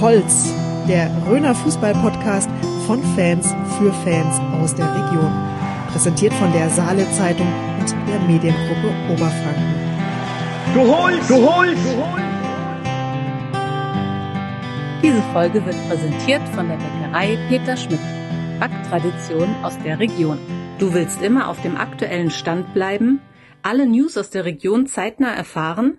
Holz, der Röner Fußball-Podcast von Fans für Fans aus der Region. Präsentiert von der Saale Zeitung und der Mediengruppe Oberfranken. Du holst, du holst, du holst. Diese Folge wird präsentiert von der Bäckerei Peter Schmidt. Backtradition aus der Region. Du willst immer auf dem aktuellen Stand bleiben, alle News aus der Region zeitnah erfahren?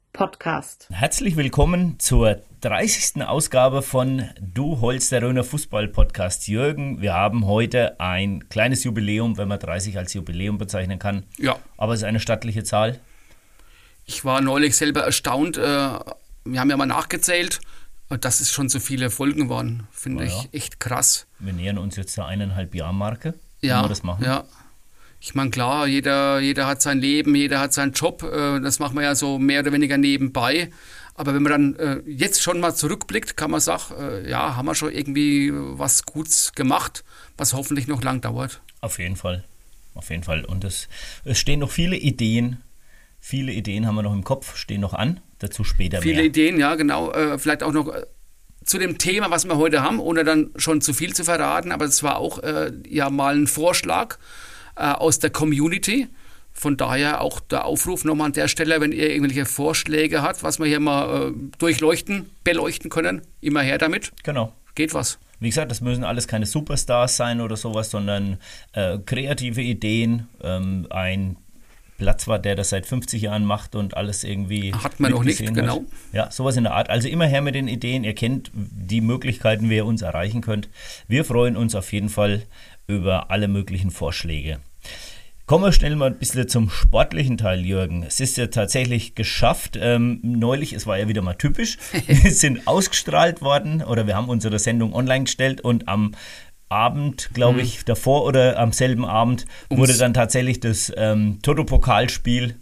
podcast. Herzlich willkommen zur 30. Ausgabe von Du Holz, der Röner Fußball Podcast. Jürgen, wir haben heute ein kleines Jubiläum, wenn man 30 als Jubiläum bezeichnen kann. Ja. Aber es ist eine stattliche Zahl. Ich war neulich selber erstaunt. Äh, wir haben ja mal nachgezählt, dass es schon so viele Folgen waren. Finde Ja, ja. ich echt krass. Wir nähern uns jetzt der eineinhalb Jahr Marke. Ja, wir das machen. ja. Ich meine, klar, jeder, jeder hat sein Leben, jeder hat seinen Job. äh, Das machen wir ja so mehr oder weniger nebenbei. Aber wenn man dann äh, jetzt schon mal zurückblickt, kann man sagen, äh, ja, haben wir schon irgendwie was Gutes gemacht, was hoffentlich noch lang dauert. Auf jeden Fall. Auf jeden Fall. Und es, es stehen noch viele Ideen. Viele Ideen haben wir noch im Kopf, stehen noch an. Dazu später Viele mehr. Ideen, ja, genau. Äh, vielleicht auch noch äh, zu dem Thema, was wir heute haben, ohne dann schon zu viel zu verraten. Aber es war auch äh, ja mal ein Vorschlag aus der Community. Von daher auch der Aufruf nochmal an der Stelle, wenn ihr irgendwelche Vorschläge habt, was wir hier mal äh, durchleuchten, beleuchten können, immer her damit. Genau. Geht was. Wie gesagt, das müssen alles keine Superstars sein oder sowas, sondern äh, kreative Ideen. Ähm, ein Platzwart, der das seit 50 Jahren macht und alles irgendwie. Hat man noch nicht, hat. genau. Ja, sowas in der Art. Also immer her mit den Ideen. Ihr kennt die Möglichkeiten, wie ihr uns erreichen könnt. Wir freuen uns auf jeden Fall über alle möglichen Vorschläge. Kommen wir schnell mal ein bisschen zum sportlichen Teil, Jürgen. Es ist ja tatsächlich geschafft. Ähm, neulich, es war ja wieder mal typisch, wir sind ausgestrahlt worden oder wir haben unsere Sendung online gestellt und am Abend, glaube ich, davor oder am selben Abend wurde dann tatsächlich das ähm, Toto-Pokalspiel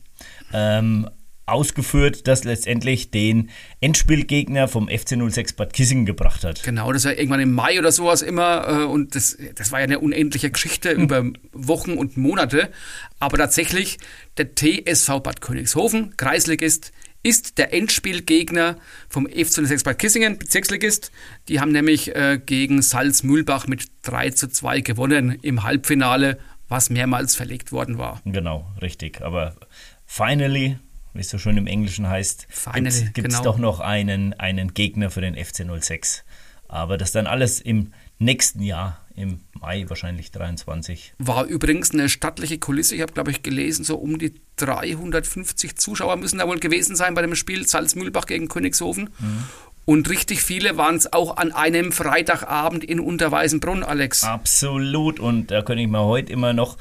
ähm, ausgeführt, das letztendlich den Endspielgegner vom FC 06 Bad Kissingen gebracht hat. Genau, das war irgendwann im Mai oder sowas immer. Äh, und das, das war ja eine unendliche Geschichte über Wochen und Monate. Aber tatsächlich, der TSV Bad Königshofen, Kreisligist, ist der Endspielgegner vom FC 06 Bad Kissingen, Bezirksligist. Die haben nämlich äh, gegen Salzmühlbach mit 3 zu 2 gewonnen im Halbfinale, was mehrmals verlegt worden war. Genau, richtig. Aber finally, wie es so schön im Englischen heißt, gibt es genau. doch noch einen, einen Gegner für den FC 06. Aber das dann alles im nächsten Jahr, im Mai wahrscheinlich 23. War übrigens eine stattliche Kulisse. Ich habe, glaube ich, gelesen, so um die 350 Zuschauer müssen da wohl gewesen sein bei dem Spiel Salzmühlbach gegen Königshofen. Und richtig viele waren es auch an einem Freitagabend in Unterweißenbrunn, Alex. Absolut. Und da könnte ich mir heute immer noch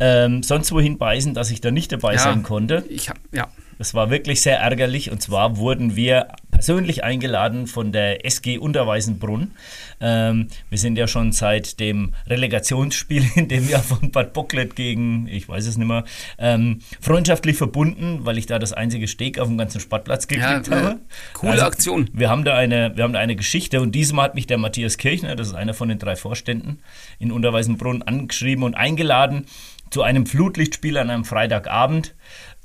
ähm, sonst wohin beißen, dass ich da nicht dabei sein konnte. Ich hab, ja. Das war wirklich sehr ärgerlich und zwar wurden wir persönlich eingeladen von der SG Unterweißenbrunn. Ähm, wir sind ja schon seit dem Relegationsspiel in dem Jahr von Bad Bocklet gegen, ich weiß es nicht mehr, ähm, freundschaftlich verbunden, weil ich da das einzige Steg auf dem ganzen Sportplatz gekriegt Ja, äh, habe. coole Aktion. Wir haben, da eine, wir haben da eine Geschichte und diesmal hat mich der Matthias Kirchner, das ist einer von den drei Vorständen in Unterweißenbrunn, angeschrieben und eingeladen zu einem Flutlichtspiel an einem Freitagabend.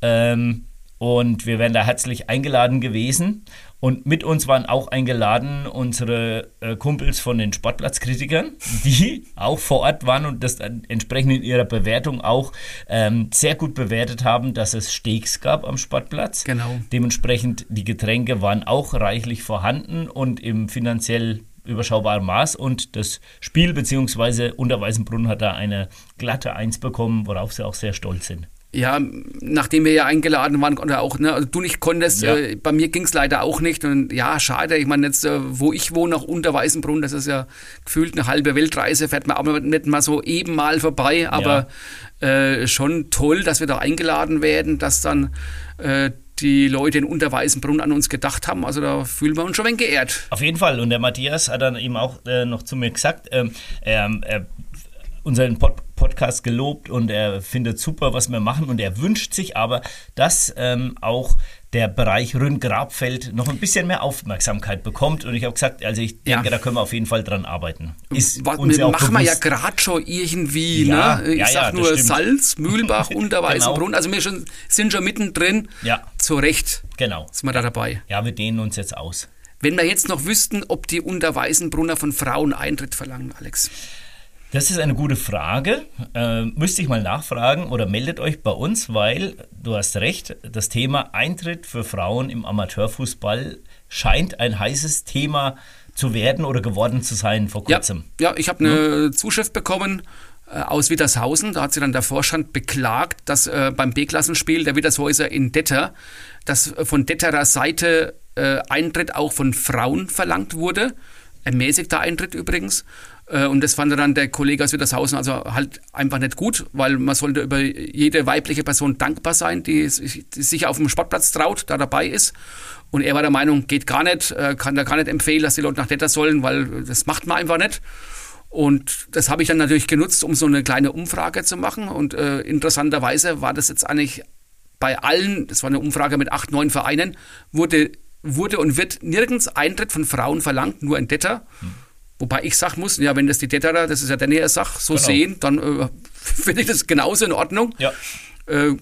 Ähm, und wir wären da herzlich eingeladen gewesen. Und mit uns waren auch eingeladen unsere äh, Kumpels von den Sportplatzkritikern, die auch vor Ort waren und das dann entsprechend in ihrer Bewertung auch ähm, sehr gut bewertet haben, dass es Steaks gab am Sportplatz. Genau. Dementsprechend die Getränke waren auch reichlich vorhanden und im finanziell überschaubaren Maß und das Spiel bzw. Unterweißenbrunn hat da eine glatte Eins bekommen, worauf sie auch sehr stolz sind. Ja, nachdem wir ja eingeladen waren, oder auch, ne, also du nicht konntest, Ja. äh, bei mir ging es leider auch nicht. Und ja, schade. Ich meine, jetzt, äh, wo ich wohne, nach Unterweißenbrunn, das ist ja gefühlt eine halbe Weltreise, fährt man aber nicht mal so eben mal vorbei. Aber äh, schon toll, dass wir da eingeladen werden, dass dann äh, die Leute in Unterweißenbrunn an uns gedacht haben. Also da fühlen wir uns schon ein wenig geehrt. Auf jeden Fall. Und der Matthias hat dann eben auch äh, noch zu mir gesagt, ähm, er, er unseren Pod Podcast gelobt und er findet super, was wir machen und er wünscht sich aber, dass ähm, auch der Bereich Rhön-Grabfeld noch ein bisschen mehr Aufmerksamkeit bekommt. Und ich habe gesagt, also ich denke, Ja. da können wir auf jeden Fall dran arbeiten. Ist Was, uns ja auch machen wir ja bewusst. gerade schon irgendwie, Ja, ne? Ich ja, ja, sag nur stimmt. Salz, Mühlbach, Unterweißenbrunn. Genau. Also wir schon, sind schon mittendrin. Ja. Zu Recht Genau. sind wir da dabei. Ja, wir dehnen uns jetzt aus. Wenn wir jetzt noch wüssten, ob die Unterweißenbrunner von Frauen Eintritt verlangen, Alex. Das ist eine gute Frage. Äh, müsste ich mal nachfragen oder meldet euch bei uns, weil du hast recht, das Thema Eintritt für Frauen im Amateurfußball scheint ein heißes Thema zu werden oder geworden zu sein vor Ja, kurzem. ja ich habe eine Zuschrift bekommen äh, aus Wittershausen. Da hat sich dann der Vorstand beklagt, dass äh, beim B-Klassenspiel der Wittershäuser in Detter, dass äh, von Detterer Seite äh, Eintritt auch von Frauen verlangt wurde. Ermäßigter Eintritt übrigens. Äh, Und das fand dann der Kollege aus Wittershausen also halt einfach nicht gut, weil man sollte über jede weibliche Person dankbar sein, die sich auf dem Sportplatz traut, da dabei ist. Und er war der Meinung, geht gar nicht, äh, kann da gar nicht empfehlen, dass die Leute nach Detter sollen, weil das macht man einfach nicht. Und das habe ich dann natürlich genutzt, um so eine kleine Umfrage zu machen. Und äh, interessanterweise war das jetzt eigentlich bei allen, das war eine Umfrage mit acht, neun Vereinen, wurde, wurde und wird nirgends Eintritt von Frauen verlangt, nur in Detter. Wobei ich sagen muss, ja, wenn das die Detterer, das ist ja der näher Sach, so Genau. sehen, dann äh, finde ich das genauso in Ordnung. Ja. Äh,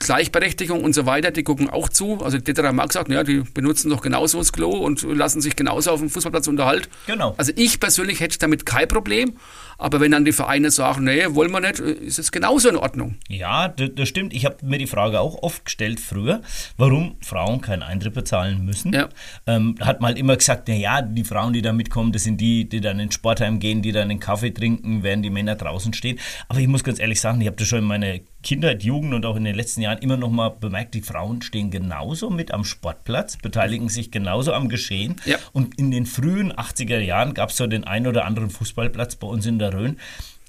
Gleichberechtigung und so weiter, die gucken auch zu. Also die Detterer mag sagt, ja, die benutzen doch genauso das Klo und lassen sich genauso auf dem Fußballplatz unterhalten. Genau. Also ich persönlich hätte damit kein Problem, aber wenn dann die Vereine sagen, nee, wollen wir nicht, ist es genauso in Ordnung. Ja, das, stimmt. Ich habe mir die Frage auch oft gestellt früher, warum Frauen keinen Eintritt bezahlen müssen. Ja. Ähm, hat mal immer gesagt, na ja, die Frauen, die da mitkommen, das sind die, die dann ins Sportheim gehen, die dann einen Kaffee trinken, während die Männer draußen stehen. Aber ich muss ganz ehrlich sagen, ich habe das schon in meiner Kindheit, Jugend und auch in den letzten Jahren immer noch mal bemerkt, die Frauen stehen genauso mit am Sportplatz, beteiligen sich genauso am Geschehen. Ja. Und in den frühen 80er Jahren gab es so den einen oder anderen Fußballplatz bei uns in der Rhön.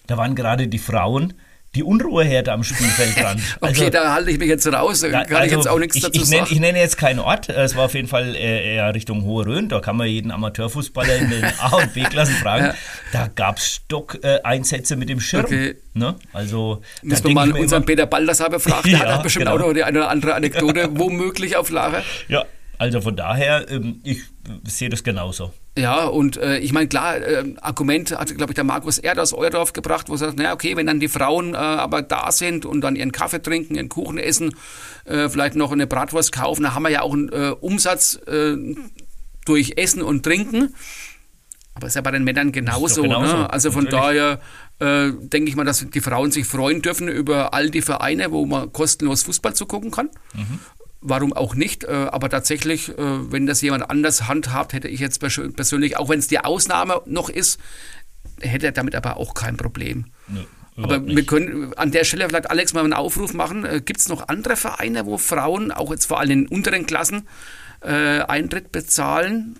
Da waren gerade die Frauen die Unruheherde am Spielfeldrand. Okay, da halte ich mich jetzt raus, kann ich also jetzt auch nichts ich, dazu ich nenne, sagen. ich nenne jetzt keinen Ort. Es war auf jeden Fall äh, eher Richtung Hohe Rhön. Da kann man jeden Amateurfußballer in den A- und B-Klassen fragen. Ja. Da gab es Stock-Einsätze mit dem Schirm. Okay. Ne? Also, Müssen wir mal ich unseren immer- Peter Baldassar befragen, der Ja, hat bestimmt genau. auch noch die eine oder andere Anekdote womöglich auf Lager. Ja, also von daher, ähm, ich sehe das genauso. Ja, und äh, ich meine, klar, äh, Argument hat, glaube ich, der Markus Erd aus Eurdorf gebracht, wo er sagt, naja, okay, wenn dann die Frauen äh, aber da sind und dann ihren Kaffee trinken, ihren Kuchen essen, äh, vielleicht noch eine Bratwurst kaufen, dann haben wir ja auch einen äh, Umsatz äh, durch Essen und Trinken. Aber ist ja bei den Männern genauso. genauso, ne? Also von natürlich. daher äh, denke ich mal, dass die Frauen sich freuen dürfen über all die Vereine, wo man kostenlos Fußball zugucken kann. Warum auch nicht? Äh, aber tatsächlich, äh, wenn das jemand anders handhabt, hätte ich jetzt persö- persönlich, auch wenn es die Ausnahme noch ist, hätte er damit aber auch kein Problem. Nö, Aber wir können an der Stelle vielleicht Alex mal einen Aufruf machen. Gibt es noch andere Vereine, wo Frauen, auch jetzt vor allem in unteren Klassen, äh, Eintritt bezahlen?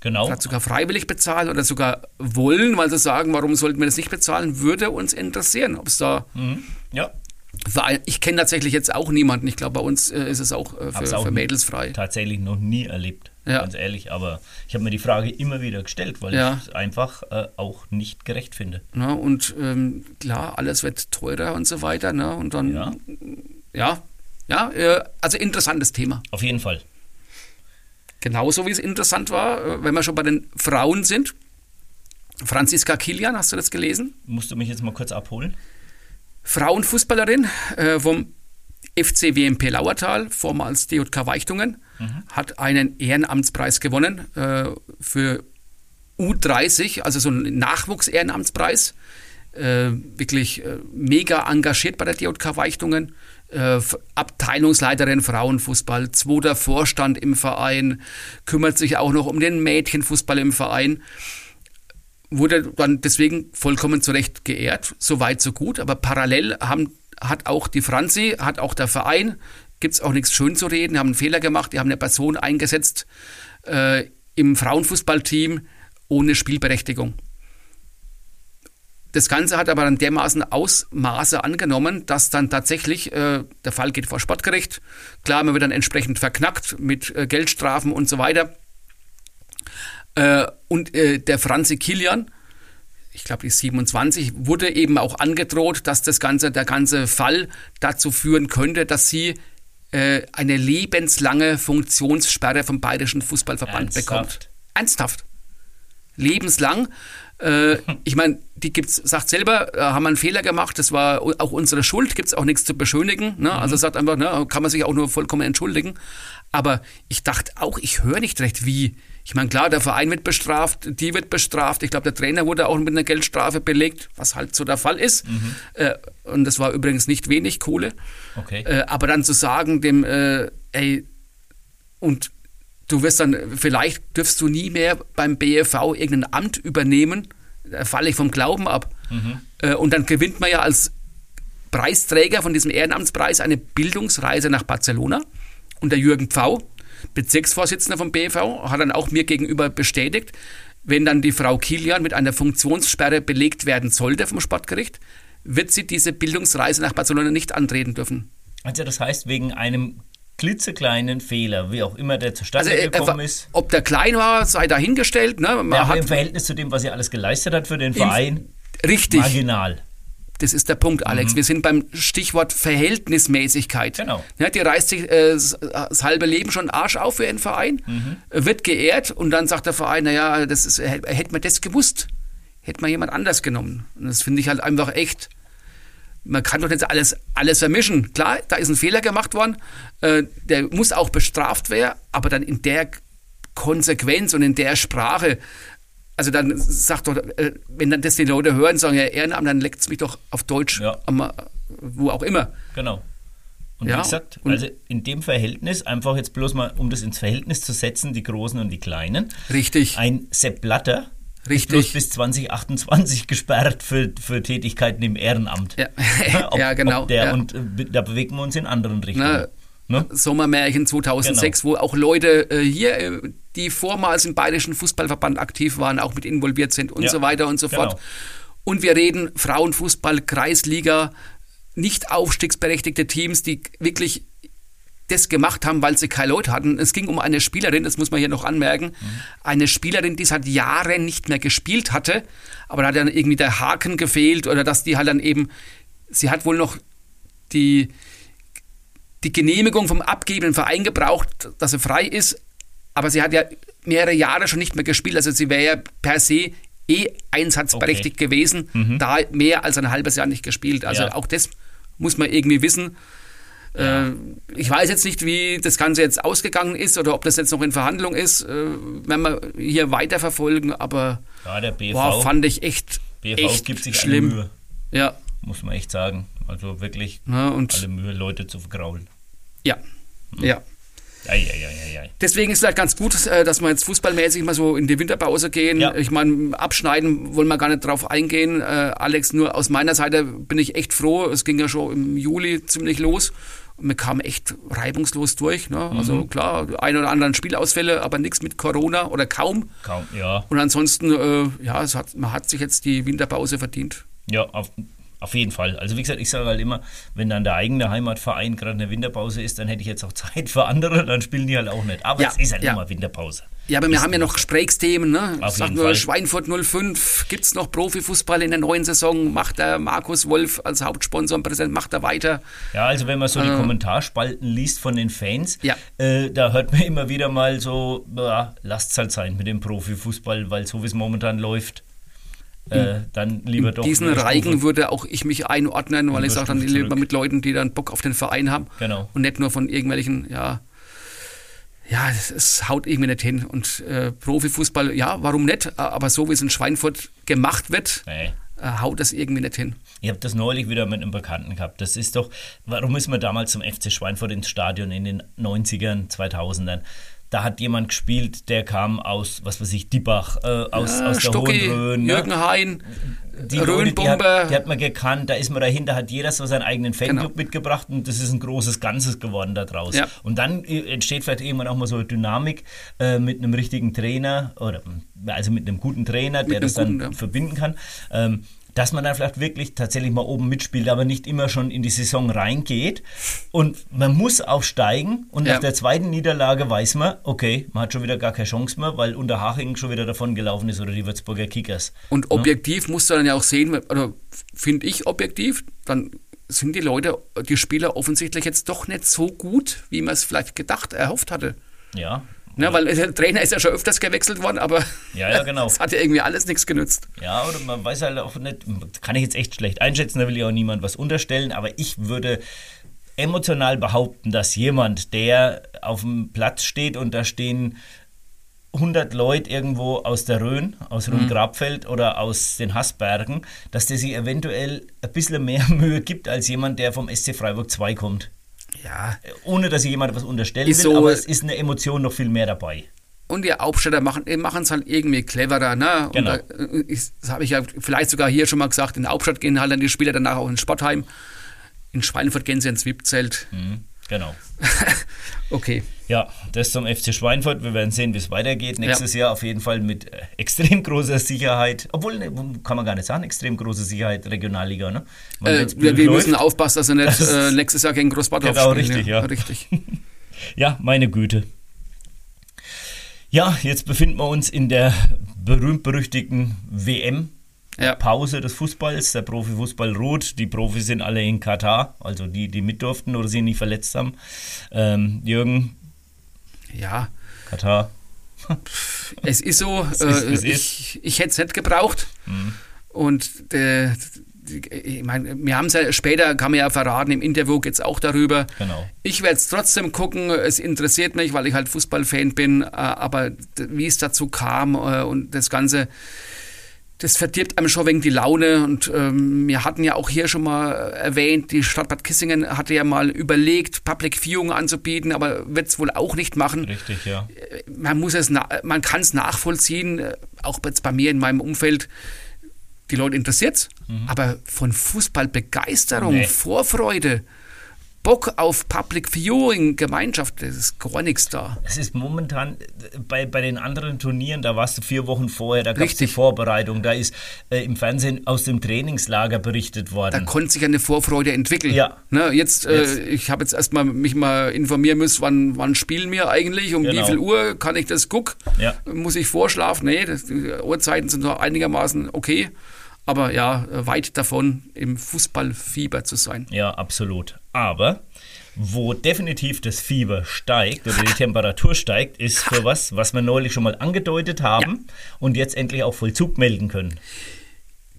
Genau. Vielleicht sogar freiwillig bezahlen oder sogar wollen, weil sie sagen, warum sollten wir das nicht bezahlen, würde uns interessieren, ob es da Mhm. Ja, ich kenne tatsächlich jetzt auch niemanden. Ich glaube, bei uns äh, ist es auch äh, für, auch für Mädels frei. tatsächlich noch nie erlebt. Ja. Ganz ehrlich. Aber ich habe mir die Frage immer wieder gestellt, weil Ja. ich es einfach äh, auch nicht gerecht finde. Ne? Und ähm, klar, alles wird teurer und so weiter. Ne? Und dann, Ja. ja, ja, äh, also interessantes Thema. Auf jeden Fall. Genauso wie es interessant war, äh, wenn wir schon bei den Frauen sind. Franziska Kilian, hast du das gelesen? Musst du mich jetzt mal kurz abholen? Frauenfußballerin äh, vom FC WMP Lauertal, vormals DJK Weichtungen, hat einen Ehrenamtspreis gewonnen äh, für U30, also so ein Nachwuchs-Ehrenamtspreis. Äh, wirklich äh, mega engagiert bei der DJK Weichtungen. Äh, Abteilungsleiterin Frauenfußball, zweiter Vorstand im Verein, kümmert sich auch noch um den Mädchenfußball im Verein wurde dann deswegen vollkommen zu Recht geehrt. So weit, so gut. Aber parallel haben, hat auch die Franzi, hat auch der Verein, gibt es auch nichts schön zu reden, die haben einen Fehler gemacht, die haben eine Person eingesetzt äh, im Frauenfußballteam ohne Spielberechtigung. Das Ganze hat aber dann dermaßen Ausmaße angenommen, dass dann tatsächlich, äh, der Fall geht vor Sportgericht, klar, man wird dann entsprechend verknackt mit äh, Geldstrafen und so weiter. Äh, und äh, der Franzi Kilian, ich glaube die 27, wurde eben auch angedroht, dass das ganze, der ganze Fall dazu führen könnte, dass sie äh, eine lebenslange Funktionssperre vom Bayerischen Fußballverband Ernsthaft? bekommt. Ernsthaft. Lebenslang. Äh, ich meine, die gibt's, sagt selber, äh, haben wir einen Fehler gemacht, das war auch unsere Schuld, gibt's auch nichts zu beschönigen. Ne? Also sagt einfach, ne, kann man sich auch nur vollkommen entschuldigen. Aber ich dachte auch, ich höre nicht recht, wie. Ich meine, klar, der Verein wird bestraft, die wird bestraft. Ich glaube, der Trainer wurde auch mit einer Geldstrafe belegt, was halt so der Fall ist. Äh, und das war übrigens nicht wenig Kohle. Okay. Äh, aber dann zu sagen, dem, äh, ey, und du wirst dann, vielleicht dürfst du nie mehr beim BFV irgendein Amt übernehmen, da falle ich vom Glauben ab. Äh, und dann gewinnt man ja als Preisträger von diesem Ehrenamtspreis eine Bildungsreise nach Barcelona. Und der Jürgen Pfau, Bezirksvorsitzender vom BFV, hat dann auch mir gegenüber bestätigt, wenn dann die Frau Kilian mit einer Funktionssperre belegt werden sollte vom Sportgericht, wird sie diese Bildungsreise nach Barcelona nicht antreten dürfen. Also das heißt, wegen einem klitzekleinen Fehler, wie auch immer der zustande Also, äh, gekommen äh, ist, ob der klein war, sei dahingestellt. Ne? Man ja, hat im Verhältnis zu dem, was er alles geleistet hat für den Verein, richtig, marginal. Das ist der Punkt, Alex. Wir sind beim Stichwort Verhältnismäßigkeit. Mhm. Genau. Ja, die reißt sich äh, das, halbe Leben schon Arsch auf für einen Verein, Mhm. wird geehrt und dann sagt der Verein, naja, das ist, hätte man das gewusst, hätte man jemand anders genommen. Und das finde ich halt einfach echt. Man kann doch nicht alles, alles vermischen. Klar, da ist ein Fehler gemacht worden, äh, der muss auch bestraft werden, aber dann in der Konsequenz und in der Sprache. Also dann sagt doch, äh, wenn dann das die Leute hören, sagen ja Ehrenamt, dann leckt es mich doch auf Deutsch, Ja. am, wo auch immer. Genau. Und Ja, wie gesagt, also in dem Verhältnis, einfach jetzt bloß mal, um das ins Verhältnis zu setzen, die Großen und die Kleinen. Richtig. Ein Sepp Blatter Richtig. bis 2028 gesperrt für, für Tätigkeiten im Ehrenamt. Ja. Ob- Ja, genau, der, ja. Und äh, da bewegen wir uns in anderen Richtungen. Ne, Ne? Sommermärchen 2006, wo auch Leute äh, hier, äh, die vormals im Bayerischen Fußballverband aktiv waren, auch mit involviert sind und Ja, so weiter und so genau. fort. Und wir reden Frauenfußball, Kreisliga, nicht aufstiegsberechtigte Teams, die wirklich das gemacht haben, weil sie keine Leute hatten. Es ging um eine Spielerin, das muss man hier noch anmerken, eine Spielerin, die seit Jahren nicht mehr gespielt hatte, aber da hat dann irgendwie der Haken gefehlt oder dass die halt dann eben, sie hat wohl noch die, die Genehmigung vom abgebenden Verein gebraucht, dass sie frei ist, aber sie hat ja mehrere Jahre schon nicht mehr gespielt, also sie wäre ja per se eh einsatzberechtigt gewesen, da mehr als ein halbes Jahr nicht gespielt. Also Ja. auch das muss man irgendwie wissen. Äh, ich weiß jetzt nicht, wie das Ganze jetzt ausgegangen ist oder ob das jetzt noch in Verhandlung ist, äh, werden wir hier weiterverfolgen, aber Ja, der BV, boah, fand ich echt, BV echt gibt sich schlimm. Mühe, Ja, muss man echt sagen. Also wirklich Ja, und- alle Mühe, Leute zu vergraulen. ja, ja. Eieieiei. Deswegen ist es halt ganz gut, äh, dass wir jetzt fußballmäßig mal so in die Winterpause gehen. Ja. Ich meine, abschneiden wollen wir gar nicht drauf eingehen. Äh, Alex, nur aus meiner Seite bin ich echt froh. Es ging ja schon im Juli ziemlich los. Und wir kamen echt reibungslos durch. Ne? Also Mhm. klar, ein oder anderen Spielausfälle, aber nichts mit Corona oder kaum. Kaum, ja. Und ansonsten, äh, ja, es hat, man hat sich jetzt die Winterpause verdient. Ja, auf, auf jeden Fall. Also wie gesagt, ich sage halt immer, wenn dann der eigene Heimatverein gerade eine Winterpause ist, dann hätte ich jetzt auch Zeit für andere, dann spielen die halt auch nicht. Aber Ja, es ist halt ja. immer Winterpause. Ja, aber wir Ist haben ja noch Gesprächsthemen. Ne? Ich Auf sag nur. Schweinfurt 05, gibt es noch Profifußball in der neuen Saison? Macht der Markus Wolf als Hauptsponsor und Präsident, macht er weiter? Ja, also wenn man so die Kommentarspalten liest von den Fans, Äh. Ja. äh, da hört man immer wieder mal so, ja, lasst es halt sein mit dem Profifußball, weil so wie es momentan läuft, äh, dann lieber doch. Diesen Reigen würde auch ich mich einordnen, weil ich sage dann lieber zurück. mit Leuten, die dann Bock auf den Verein haben Genau. und nicht nur von irgendwelchen, ja, ja, es, es haut irgendwie nicht hin. Und äh, Profifußball, ja, warum nicht? Aber so wie es in Schweinfurt gemacht wird, Nee. äh, haut das irgendwie nicht hin. Ich habe das neulich wieder mit einem Bekannten gehabt. Das ist doch, warum ist man damals zum FC Schweinfurt ins Stadion in den 90ern, 2000ern? Da hat jemand gespielt, der kam aus, was weiß ich, Diebach, äh, aus, Ja, aus der Stucki, Hohen Rhön. ne? Jürgen Hein, die Leute, die hat, die hat man gekannt, da ist man dahinter, hat jeder so seinen eigenen Fanclub Genau. mitgebracht und das ist ein großes Ganzes geworden daraus. Ja. Und dann äh, entsteht vielleicht irgendwann auch mal so eine Dynamik äh, mit einem richtigen Trainer oder also mit einem guten Trainer, der einem das dann guten, ja. verbinden kann. Ähm, dass man dann vielleicht wirklich tatsächlich mal oben mitspielt, aber nicht immer schon in die Saison reingeht. Und man muss aufsteigen und Ja. nach der zweiten Niederlage weiß man, okay, man hat schon wieder gar keine Chance mehr, weil Unterhaching schon wieder davon gelaufen ist oder die Würzburger Kickers. Und objektiv musst du dann ja auch sehen, oder finde ich objektiv, dann sind die Leute, die Spieler offensichtlich jetzt doch nicht so gut, wie man es vielleicht gedacht, erhofft hatte. Ja. Ne, weil der Trainer ist ja schon öfters gewechselt worden, aber Ja, ja, genau. es hat ja irgendwie alles nichts genützt. Ja, oder man weiß halt auch nicht, kann ich jetzt echt schlecht einschätzen, da will ich auch niemand was unterstellen, aber ich würde emotional behaupten, dass jemand, der auf dem Platz steht und da stehen 100 Leute irgendwo aus der Rhön, aus Rhön-Grabfeld oder aus den Haßbergen, dass der sich eventuell ein bisschen mehr Mühe gibt als jemand, der vom SC Freiburg 2 kommt. Ja. Ohne, dass ich jemand was unterstellen Ist will, so- aber es ist eine Emotion noch viel mehr dabei. Und die Aufsteller machen es halt irgendwie cleverer. Ne? Genau. da, äh, ich- das habe ich ja vielleicht sogar hier schon mal gesagt. In der Hauptstadt gehen halt dann die Spieler danach auch ins Sportheim. In Schweinfurt gehen sie ins VIP-Zelt. Mhm, genau. Okay. Ja, das zum FC Schweinfurt. Wir werden sehen, wie es weitergeht. Nächstes Jahr auf jeden Fall mit äh, extrem großer Sicherheit. Obwohl, ne, kann man gar nicht sagen, extrem große Sicherheit Regionalliga. Ne? Äh, wir, läuft- müssen aufpassen, dass er nicht Das- äh, nächstes Jahr gegen Großbadorf Genau, spielen. richtig, ja. Richtig. Ja, meine Güte. Ja, jetzt befinden wir uns in der berühmt-berüchtigten WM. Ja. Pause des Fußballs, der Profifußball ruht, die Profis sind alle in Katar, also die, die mit durften oder sie nicht verletzt haben. Ähm, Jürgen, Ja, Katar, es ist so. ist, äh, es ich ich hätte es nicht gebraucht. Mhm. Und der, ich meine, wir haben es ja später, kann man ja verraten, im Interview geht es auch darüber. Genau. Ich werde es trotzdem gucken. Es interessiert mich, weil ich halt Fußballfan bin. äh, Aber wie es dazu kam äh, und das Ganze, das verdirbt einem schon wegen die Laune. Und ähm, wir hatten ja auch hier schon mal erwähnt, die Stadt Bad Kissingen hatte ja mal überlegt, Public Viewing anzubieten, aber wird es wohl auch nicht machen richtig, ja. man muss es, man kann es nachvollziehen, äh, auch jetzt bei mir in meinem Umfeld. Die Leute interessiert aber von Fußballbegeisterung, Nee. Vorfreude, Bock auf Public Viewing, Gemeinschaft, das ist gar nichts da. Es ist momentan äh, bei, bei den anderen Turnieren, da warst du vier Wochen vorher, da gab es die. Vorbereitung, da ist äh, im Fernsehen aus dem Trainingslager berichtet Da worden. konnte sich eine Vorfreude entwickeln. Ja. Ne, jetzt, Jetzt. Äh, ich habe jetzt erstmal mich mal informieren müssen, wann, wann spielen wir eigentlich, um Genau. wie viel Uhr kann ich das gucken? Ja. Muss ich vorschlafen? Nee, das, die Uhrzeiten sind doch einigermaßen okay. Aber ja, weit davon, im Fußballfieber zu sein. Ja, absolut. Aber wo definitiv das Fieber steigt oder die Temperatur steigt, ist für was, was wir neulich schon mal angedeutet haben und jetzt endlich auch Vollzug melden können.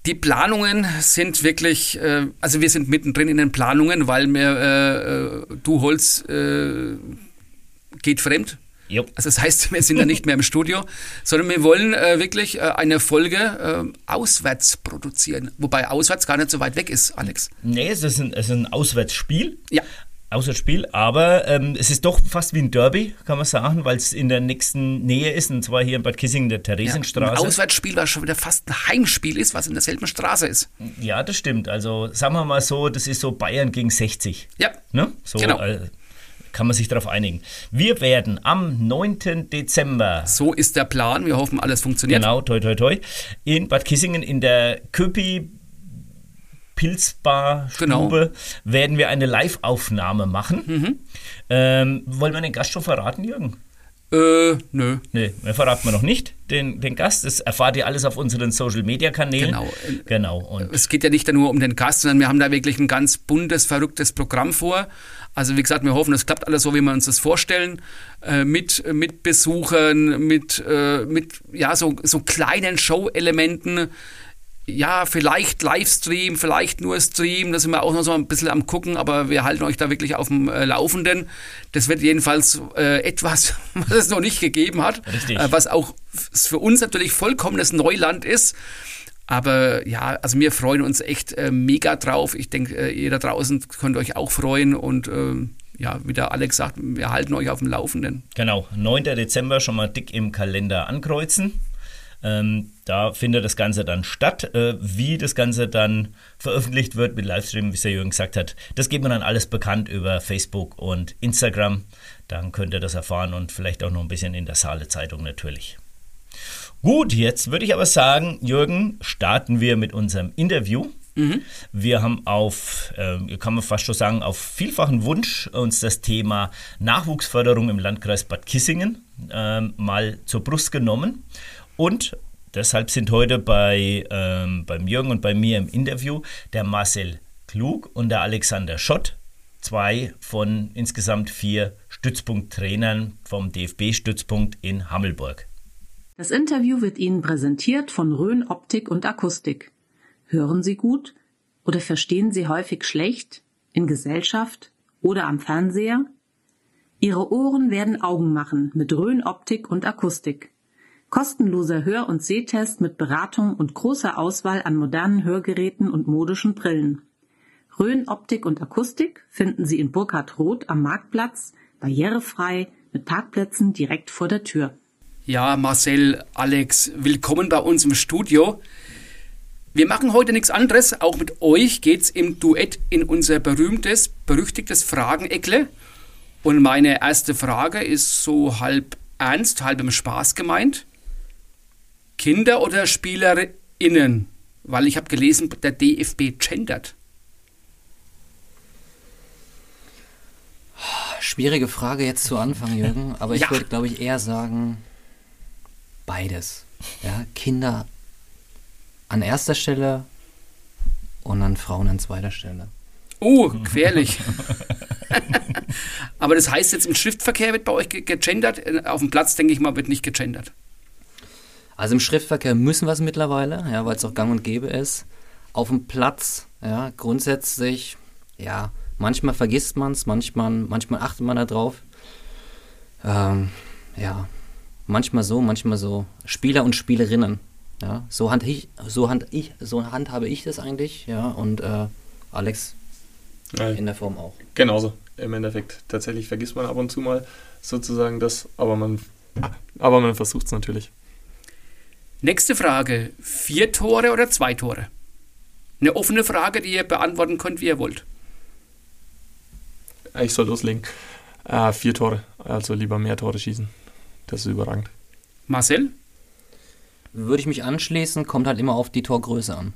Die Planungen sind wirklich, äh, also wir sind mittendrin in den Planungen, weil mir äh, äh, Du Holz äh, geht fremd. Jo. Also das heißt, wir sind ja nicht mehr im Studio, sondern wir wollen äh, wirklich äh, eine Folge äh, auswärts produzieren. Wobei auswärts gar nicht so weit weg ist, Alex. Nee, es ist ein, es ist ein Auswärtsspiel. Ja. Auswärtsspiel, aber ähm, es ist doch fast wie ein Derby, kann man sagen, weil es in der nächsten Nähe ist, und zwar hier in Bad Kissingen, der Ja, ein Theresienstraße. Auswärtsspiel, was schon wieder fast ein Heimspiel ist, was in derselben Straße ist. Ja, das stimmt. Also sagen wir mal so, das ist so Bayern gegen 60. Ja, Ne? So Genau. äh, kann man sich darauf einigen. Wir werden am 9. Dezember, so ist der Plan. Wir hoffen, alles funktioniert. genau, toi toi toi, in Bad Kissingen in der Köpi Pilzbar Genau. Stube werden wir eine Live-Aufnahme machen. Mhm. Ähm, wollen wir den Gast schon verraten, Jürgen? Äh, nö. Nee, wir verraten wir noch nicht den, den Gast. Das erfahrt ihr alles auf unseren Social-Media-Kanälen. Genau. Genau. Und Es geht ja nicht nur um den Gast, sondern wir haben da wirklich ein ganz buntes, verrücktes Programm vor. Also wie gesagt, wir hoffen, es klappt alles so, wie wir uns das vorstellen. Äh, mit, mit Besuchern, mit, äh, mit ja, so, so kleinen Show-Elementen. Ja, vielleicht Livestream, vielleicht nur Stream, da sind wir auch noch so ein bisschen am gucken, aber wir halten euch da wirklich auf dem äh, Laufenden. Das wird jedenfalls äh, etwas, was es noch nicht gegeben hat, Richtig. äh, was auch für uns natürlich vollkommenes Neuland ist. Aber ja, also wir freuen uns echt äh, mega drauf. Ich denke, äh, ihr da draußen könnt euch auch freuen und ähm, ja, wie der Alex sagt, wir halten euch auf dem Laufenden. Genau, 9. Dezember schon mal dick im Kalender ankreuzen. Ähm, da findet das Ganze dann statt. Äh, wie das Ganze dann veröffentlicht wird mit Livestream, wie es der Jürgen gesagt hat, das gibt man dann alles bekannt über Facebook und Instagram. Dann könnt ihr das erfahren und vielleicht auch noch ein bisschen in der Saale Zeitung natürlich. Gut, jetzt würde ich aber sagen, Jürgen, starten wir mit unserem Interview. Mhm. Wir haben auf, äh, kann man fast schon sagen, auf vielfachen Wunsch uns das Thema Nachwuchsförderung im Landkreis Bad Kissingen äh, mal zur Brust genommen. Und deshalb sind heute bei, ähm, beim Jürgen und bei mir im Interview der Marcel Klug und der Alexander Schott, zwei von insgesamt vier Stützpunkttrainern vom DFB-Stützpunkt in Hammelburg. Das Interview wird Ihnen präsentiert von Rhön Optik und Akustik. Hören Sie gut oder verstehen Sie häufig schlecht in Gesellschaft oder am Fernseher? Ihre Ohren werden Augen machen mit Rhön Optik und Akustik. Kostenloser Hör- und Sehtest mit Beratung und großer Auswahl an modernen Hörgeräten und modischen Brillen. Rhön Optik und Akustik finden Sie in Burkhard Roth am Marktplatz, barrierefrei, mit Parkplätzen direkt vor der Tür. Ja, Marcel, Alex, willkommen bei uns im Studio. Wir machen heute nichts anderes. Auch mit euch geht's im Duett in unser berühmtes, berüchtigtes Frageneckle. Und meine erste Frage ist so halb ernst, halb im Spaß gemeint. Kinder oder SpielerInnen? Weil ich habe gelesen, der DFB gendert. Schwierige Frage jetzt zu Anfang, Jürgen, aber ich Ja. würde, glaube ich, eher sagen, beides. Ja, Kinder an erster Stelle und dann Frauen an zweiter Stelle. Oh, gefährlich. Aber das heißt jetzt, im Schriftverkehr wird bei euch ge- gegendert. Äh, Auf dem Platz, denke ich mal, wird nicht gegendert. Also im Schriftverkehr müssen wir es mittlerweile, ja, weil es auch gang und gäbe ist. Auf dem Platz, ja, grundsätzlich, ja, manchmal vergisst man es, manchmal, manchmal achtet man da drauf. Ähm, ja, manchmal so, manchmal so. Spieler und Spielerinnen, ja, so hand ich, so hand ich, so handhabe ich das eigentlich, ja, und äh, Alex Ja, in der Form auch. genauso. Im Endeffekt. Tatsächlich vergisst man ab und zu mal sozusagen das, aber man, aber man versucht es natürlich. Nächste Frage. Vier Tore oder zwei Tore? Eine offene Frage, die ihr beantworten könnt, wie ihr wollt. Ich soll loslegen. Äh, vier Tore, also lieber mehr Tore schießen. Das ist überragend. Marcel? Würde ich mich anschließen, kommt halt immer auf die Torgröße an.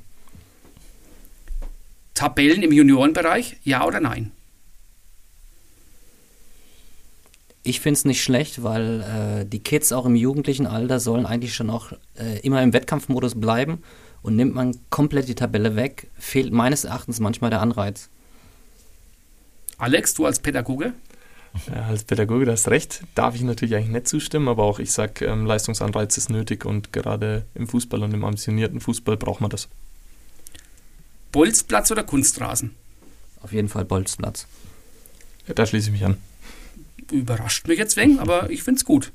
Tabellen im Juniorenbereich? Ja oder nein? Ich finde es nicht schlecht, weil äh, die Kids auch im jugendlichen Alter sollen eigentlich schon auch äh, immer im Wettkampfmodus bleiben. Und nimmt man komplett die Tabelle weg, fehlt meines Erachtens manchmal der Anreiz. Alex, du als Pädagoge? Ja, als Pädagoge, du hast recht, darf ich natürlich eigentlich nicht zustimmen, aber auch ich sage, ähm, Leistungsanreiz ist nötig und gerade im Fußball und im ambitionierten Fußball braucht man das. Bolzplatz oder Kunstrasen? Auf jeden Fall Bolzplatz. Ja, da schließe ich mich an. Überrascht mich jetzt wenig, aber ich finde es gut.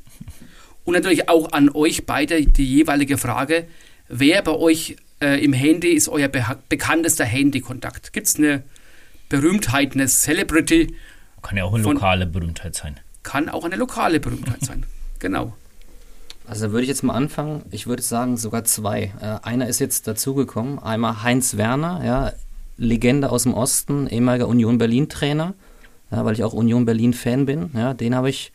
Und natürlich auch an euch beide die jeweilige Frage, wer bei euch äh, im Handy ist euer beha- bekanntester Handykontakt? Gibt es eine Berühmtheit, eine Celebrity? Kann ja auch eine Von- lokale Berühmtheit sein. Kann auch eine lokale Berühmtheit sein. Genau. Also da würde ich jetzt mal anfangen. Ich würde sagen sogar zwei. Äh, einer ist jetzt dazugekommen. Einmal Heinz Werner, ja, Legende aus dem Osten, ehemaliger Union Berlin Trainer, ja, weil ich auch Union Berlin Fan bin. Ja, den habe ich,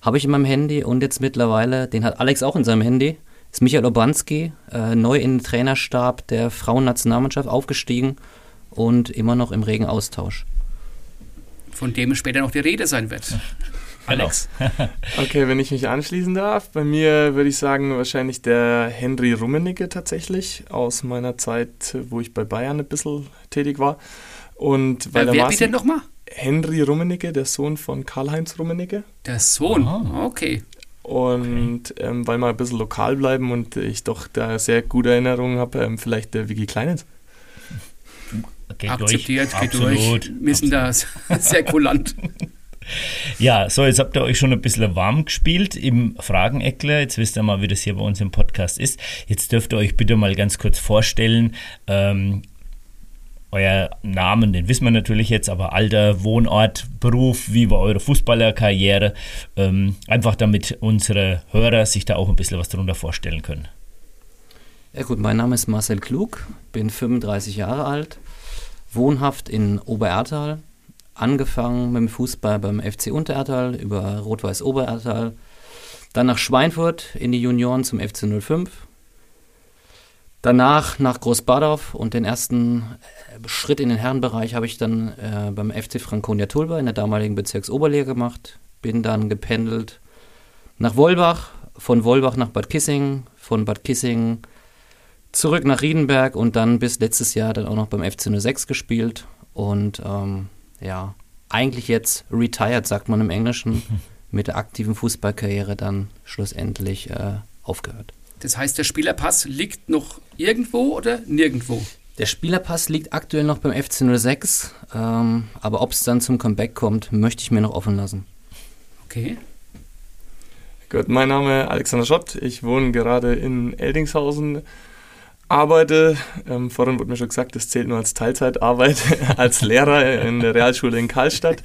habe ich in meinem Handy und jetzt mittlerweile, den hat Alex auch in seinem Handy. Ist Michael Obanski, äh, neu in den Trainerstab der Frauennationalmannschaft aufgestiegen und immer noch im regen Austausch. Von dem später noch die Rede sein wird. Alex. Okay, wenn ich mich anschließen darf, bei mir würde ich sagen, wahrscheinlich der Henry Rummenigge tatsächlich aus meiner Zeit, wo ich bei Bayern ein bisschen tätig war. Und weil Äh, der wer bitte nochmal? Henry Rummenigge, der Sohn von Karl-Heinz Rummenigge. Der Sohn. Ah. Okay. Und ähm, weil wir ein bisschen lokal bleiben und ich doch da sehr gute Erinnerungen habe, ähm, vielleicht der Vicky Kleinens. Geht Akzeptiert, durch. geht Absolut. durch. Wir sind da sehr kulant. Ja, so, jetzt habt ihr euch schon ein bisschen warm gespielt im Frageneckler. Jetzt wisst ihr mal, wie das hier bei uns im Podcast ist. Jetzt dürft ihr euch bitte mal ganz kurz vorstellen. Ähm, euer Namen, den wissen wir natürlich jetzt, aber Alter, Wohnort, Beruf, wie war eure Fußballerkarriere? Ähm, einfach damit unsere Hörer sich da auch ein bisschen was darunter vorstellen können. Ja gut, mein Name ist Marcel Klug, bin 35 Jahre alt, wohnhaft in Oberertal, angefangen mit dem Fußball beim FC Unterertal über Rot-Weiß Oberertal, Dann nach Schweinfurt in die Junioren zum FC 05. Danach nach Großbadorf und den ersten äh, Schritt in den Herrenbereich habe ich dann äh, beim FC Franconia Tulba in der damaligen Bezirksoberliga gemacht. Bin dann gependelt nach Wolbach, von Wolbach nach Bad Kissing, von Bad Kissing zurück nach Riedenberg und dann bis letztes Jahr dann auch noch beim FC 06 gespielt. Und ähm, ja, eigentlich jetzt retired, sagt man im Englischen, mit der aktiven Fußballkarriere dann schlussendlich äh, aufgehört. Das heißt, der Spielerpass liegt noch irgendwo oder nirgendwo? Der Spielerpass liegt aktuell noch beim FC 06, ähm, aber ob es dann zum Comeback kommt, möchte ich mir noch offen lassen. Okay. Gut, mein Name ist Alexander Schott. Ich wohne gerade in Eldingshausen arbeite, ähm, vorhin wurde mir schon gesagt, das zählt nur als Teilzeitarbeit, als Lehrer in der Realschule in Karlstadt.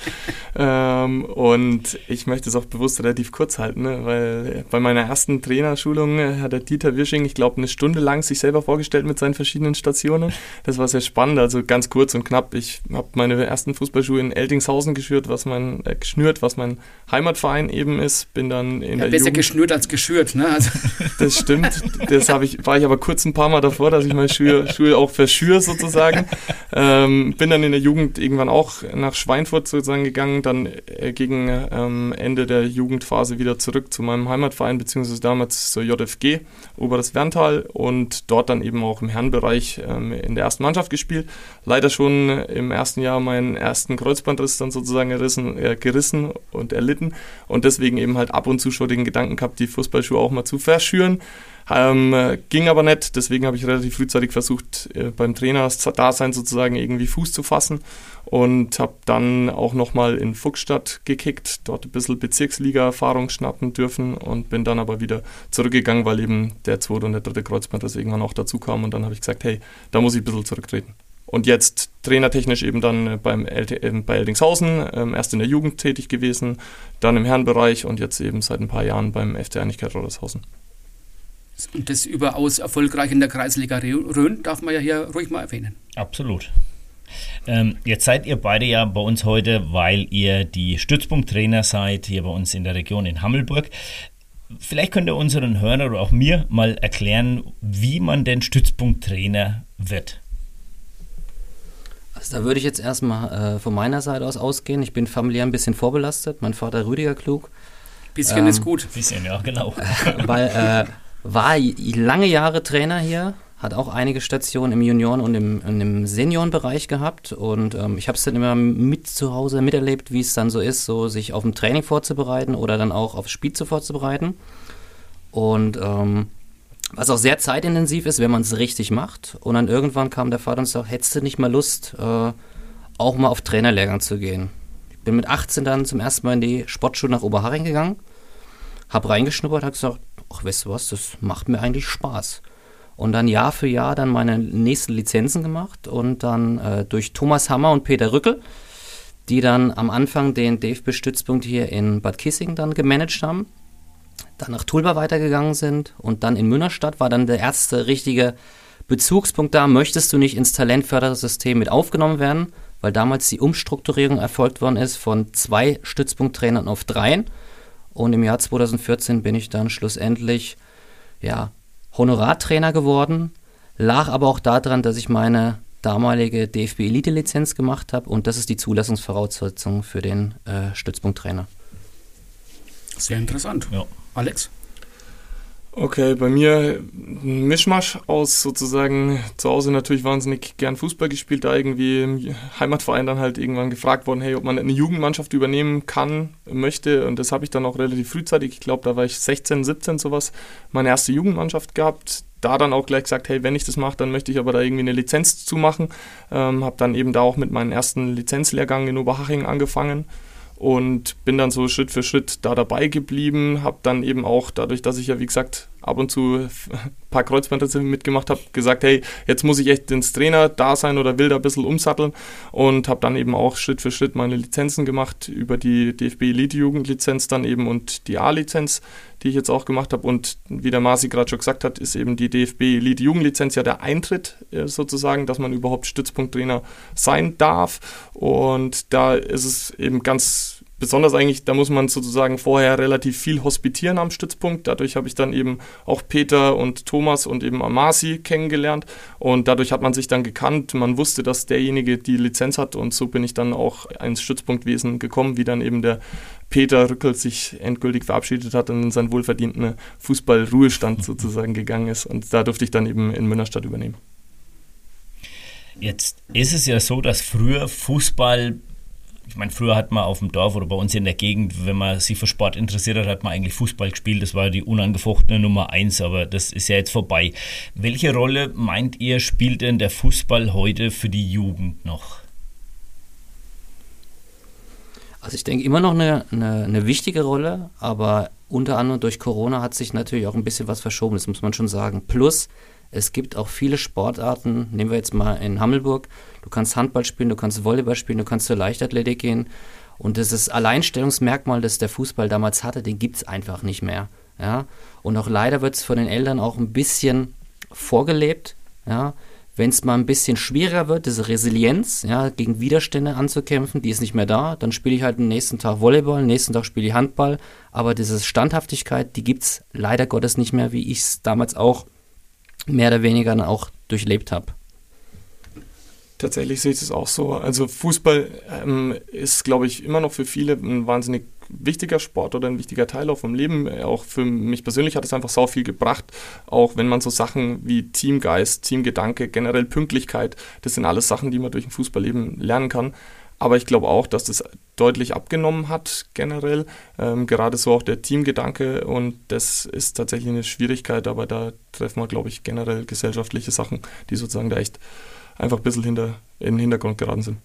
Ähm, und ich möchte es auch bewusst relativ kurz halten, ne? weil bei meiner ersten Trainerschulung hat der Dieter Wirsching, ich glaube, eine Stunde lang sich selber vorgestellt mit seinen verschiedenen Stationen. Das war sehr spannend, also ganz kurz und knapp. Ich habe meine ersten Fußballschuhe in Eltingshausen geschürt, was mein, äh, geschnürt, was mein Heimatverein eben ist. Bin dann in ja, der besser Jugend geschnürt als geschürt, ne? Also das stimmt. Das ich, war ich aber kurz ein paar Mal davor vor, dass ich meine Schuhe, Schuhe auch verschüre sozusagen. Ähm, bin dann in der Jugend irgendwann auch nach Schweinfurt sozusagen gegangen, dann äh, gegen ähm, Ende der Jugendphase wieder zurück zu meinem Heimatverein, beziehungsweise damals zur JFG, Oberes Werntal und dort dann eben auch im Herrenbereich ähm, in der ersten Mannschaft gespielt. Leider schon im ersten Jahr meinen ersten Kreuzbandriss dann sozusagen gerissen, äh, gerissen und erlitten und deswegen eben halt ab und zu schon den Gedanken gehabt, die Fußballschuhe auch mal zu verschüren. Ähm, ging aber nicht, deswegen habe ich relativ frühzeitig versucht, äh, beim Trainerdasein sozusagen irgendwie Fuß zu fassen und habe dann auch nochmal in Fuchsstadt gekickt, dort ein bisschen Bezirksliga-Erfahrung schnappen dürfen und bin dann aber wieder zurückgegangen, weil eben der zweite und der dritte Kreuzband das irgendwann auch dazu kam und dann habe ich gesagt, hey, da muss ich ein bisschen zurücktreten. Und jetzt trainertechnisch eben dann beim LT, äh, bei Eldingshausen, ähm, erst in der Jugend tätig gewesen, dann im Herrenbereich und jetzt eben seit ein paar Jahren beim FC Einigkeit Rodershausen. Und das überaus erfolgreich in der Kreisliga Rhön darf man ja hier ruhig mal erwähnen. Absolut. Ähm, jetzt seid ihr beide ja bei uns heute, weil ihr die Stützpunkttrainer seid, hier bei uns in der Region in Hammelburg. Vielleicht könnt ihr unseren Hörern oder auch mir mal erklären, wie man denn Stützpunkttrainer wird. Also da würde ich jetzt erstmal äh, von meiner Seite aus ausgehen. Ich bin familiär ein bisschen vorbelastet. Mein Vater Rüdiger Klug. Bisschen ähm, ist gut. Bisschen, ja, genau. weil äh, war lange Jahre Trainer hier, hat auch einige Stationen im Junioren- und im, im Seniorenbereich gehabt und ähm, ich habe es dann immer mit zu Hause miterlebt, wie es dann so ist, so sich auf ein Training vorzubereiten oder dann auch aufs Spiel zu vorzubereiten. Und ähm, was auch sehr zeitintensiv ist, wenn man es richtig macht. Und dann irgendwann kam der Vater und sagte, hättest du nicht mal Lust, äh, auch mal auf Trainerlehrgang zu gehen? Ich bin mit 18 dann zum ersten Mal in die Sportschule nach Oberharing gegangen, habe reingeschnuppert, habe gesagt, ach, weißt du was, das macht mir eigentlich Spaß. Und dann Jahr für Jahr dann meine nächsten Lizenzen gemacht und dann äh, durch Thomas Hammer und Peter Rückel, die dann am Anfang den DFB-Stützpunkt hier in Bad Kissing dann gemanagt haben, dann nach Tulba weitergegangen sind und dann in Münnerstadt war dann der erste richtige Bezugspunkt da, möchtest du nicht ins Talentfördersystem mit aufgenommen werden, weil damals die Umstrukturierung erfolgt worden ist von zwei Stützpunkttrainern auf dreien. Und im Jahr 2014 bin ich dann schlussendlich ja, Honorartrainer geworden, lag aber auch daran, dass ich meine damalige DFB-Elite-Lizenz gemacht habe und das ist die Zulassungsvoraussetzung für den äh, Stützpunkttrainer. Sehr interessant. Ja. Alex? Okay, bei mir ein Mischmasch aus sozusagen zu Hause natürlich wahnsinnig gern Fußball gespielt, da irgendwie im Heimatverein dann halt irgendwann gefragt worden, hey, ob man eine Jugendmannschaft übernehmen kann, möchte. Und das habe ich dann auch relativ frühzeitig, ich glaube, da war ich 16, 17 sowas, meine erste Jugendmannschaft gehabt, da dann auch gleich gesagt, hey, wenn ich das mache, dann möchte ich aber da irgendwie eine Lizenz zu machen, ähm, habe dann eben da auch mit meinem ersten Lizenzlehrgang in Oberhaching angefangen und bin dann so Schritt für Schritt da dabei geblieben, habe dann eben auch dadurch, dass ich ja wie gesagt ab und zu ein paar Kreuzbandrisse mitgemacht habe, gesagt, hey, jetzt muss ich echt ins Trainer da sein oder will da ein bisschen umsatteln und habe dann eben auch Schritt für Schritt meine Lizenzen gemacht über die DFB Elite Jugendlizenz dann eben und die A-Lizenz, die ich jetzt auch gemacht habe und wie der Marci gerade schon gesagt hat, ist eben die DFB Elite Jugendlizenz ja der Eintritt äh, sozusagen, dass man überhaupt Stützpunkttrainer sein darf und da ist es eben ganz besonders eigentlich, da muss man sozusagen vorher relativ viel hospitieren am Stützpunkt. Dadurch habe ich dann eben auch Peter und Thomas und eben Amasi kennengelernt und dadurch hat man sich dann gekannt. Man wusste, dass derjenige die Lizenz hat und so bin ich dann auch ins Stützpunktwesen gekommen, wie dann eben der Peter Rückel sich endgültig verabschiedet hat und in seinen wohlverdienten Fußballruhestand sozusagen gegangen ist und da durfte ich dann eben in Münnerstadt übernehmen. Jetzt ist es ja so, dass früher Fußball ich meine, früher hat man auf dem Dorf oder bei uns in der Gegend, wenn man sich für Sport interessiert hat, hat man eigentlich Fußball gespielt. Das war die unangefochtene Nummer eins, aber das ist ja jetzt vorbei. Welche Rolle meint ihr, spielt denn der Fußball heute für die Jugend noch? Also ich denke immer noch eine, eine, eine, wichtige Rolle, aber unter anderem durch Corona hat sich natürlich auch ein bisschen was verschoben, das muss man schon sagen. Plus, es gibt auch viele Sportarten, nehmen wir jetzt mal in Hammelburg, du kannst Handball spielen, du kannst Volleyball spielen, du kannst zur Leichtathletik gehen. Und ist Alleinstellungsmerkmal, das der Fußball damals hatte, den gibt es einfach nicht mehr. Ja? Und auch leider wird es von den Eltern auch ein bisschen vorgelebt. Ja? Wenn es mal ein bisschen schwieriger wird, diese Resilienz, ja, gegen Widerstände anzukämpfen, die ist nicht mehr da, dann spiele ich halt den nächsten Tag Volleyball, den nächsten Tag spiele ich Handball. Aber diese Standhaftigkeit, die gibt es leider Gottes nicht mehr, wie ich es damals auch mehr oder weniger auch durchlebt habe. Tatsächlich sehe ich es auch so. Also Fußball ähm, ist, glaube ich, immer noch für viele ein wahnsinnig wichtiger Sport oder ein wichtiger Teil auch vom Leben. Auch für mich persönlich hat es einfach sau viel gebracht. Auch wenn man so Sachen wie Teamgeist, Teamgedanke, generell Pünktlichkeit, das sind alles Sachen, die man durch ein Fußballleben lernen kann. Aber ich glaube auch, dass das deutlich abgenommen hat generell. Ähm, gerade so auch der Teamgedanke und das ist tatsächlich eine Schwierigkeit, aber da treffen wir, glaube ich, generell gesellschaftliche Sachen, die sozusagen da echt einfach ein bisschen hinter, in den Hintergrund geraten sind.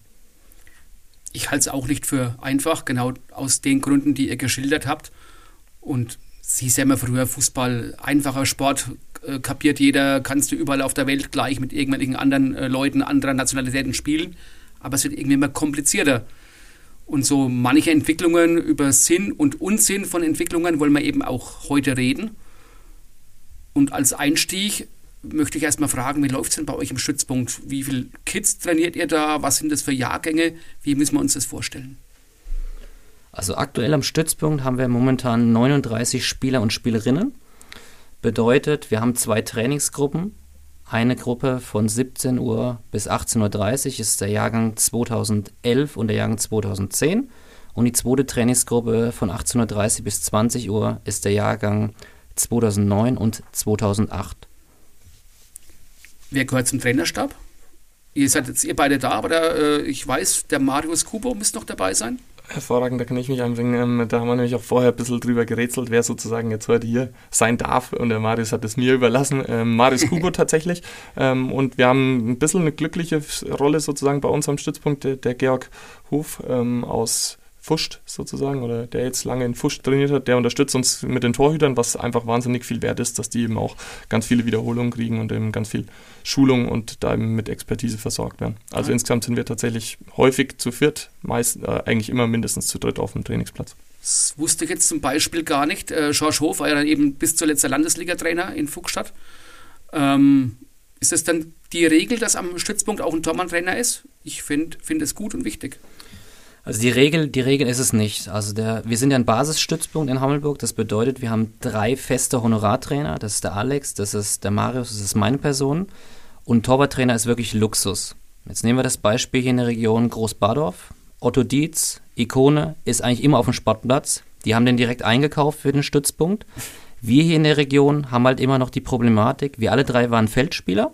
Ich halte es auch nicht für einfach, genau aus den Gründen, die ihr geschildert habt. Und Sie sehen ja früher Fußball, einfacher Sport, äh, kapiert jeder, kannst du überall auf der Welt gleich mit irgendwelchen anderen äh, Leuten anderer Nationalitäten spielen aber es wird irgendwie immer komplizierter. Und so manche Entwicklungen über Sinn und Unsinn von Entwicklungen wollen wir eben auch heute reden. Und als Einstieg möchte ich erstmal fragen, wie läuft es denn bei euch im Stützpunkt? Wie viele Kids trainiert ihr da? Was sind das für Jahrgänge? Wie müssen wir uns das vorstellen? Also aktuell am Stützpunkt haben wir momentan 39 Spieler und Spielerinnen. Bedeutet, wir haben zwei Trainingsgruppen. Eine Gruppe von 17 Uhr bis 18.30 Uhr ist der Jahrgang 2011 und der Jahrgang 2010. Und die zweite Trainingsgruppe von 18.30 Uhr bis 20 Uhr ist der Jahrgang 2009 und 2008. Wer gehört zum Trainerstab? Ihr seid jetzt ihr beide da, aber der, äh, ich weiß, der Marius Kubo müsste noch dabei sein. Hervorragend, da kann ich mich einbringen. Ähm, da haben wir nämlich auch vorher ein bisschen drüber gerätselt, wer sozusagen jetzt heute hier sein darf. Und der Marius hat es mir überlassen. Ähm, Marius Kubo tatsächlich. Ähm, und wir haben ein bisschen eine glückliche Rolle sozusagen bei uns am Stützpunkt. Der, der Georg Hof ähm, aus Fuscht sozusagen oder der jetzt lange in Fuscht trainiert hat, der unterstützt uns mit den Torhütern, was einfach wahnsinnig viel wert ist, dass die eben auch ganz viele Wiederholungen kriegen und eben ganz viel Schulung und da eben mit Expertise versorgt werden. Also ja. insgesamt sind wir tatsächlich häufig zu viert, meist äh, eigentlich immer mindestens zu dritt auf dem Trainingsplatz. Das wusste ich jetzt zum Beispiel gar nicht. Äh, George Hof war ja dann eben bis zuletzt der Landesliga-Trainer in Fuchsstadt. Ähm, ist es dann die Regel, dass am Stützpunkt auch ein Tormann-Trainer ist? Ich finde find es gut und wichtig. Also die Regel, die Regel ist es nicht. Also der, wir sind ja ein Basisstützpunkt in Hammelburg. Das bedeutet, wir haben drei feste Honorartrainer. Das ist der Alex, das ist der Marius, das ist meine Person. Und Torwarttrainer ist wirklich Luxus. Jetzt nehmen wir das Beispiel hier in der Region Großbadorf. Otto Dietz, Ikone, ist eigentlich immer auf dem Sportplatz. Die haben den direkt eingekauft für den Stützpunkt. Wir hier in der Region haben halt immer noch die Problematik, wir alle drei waren Feldspieler.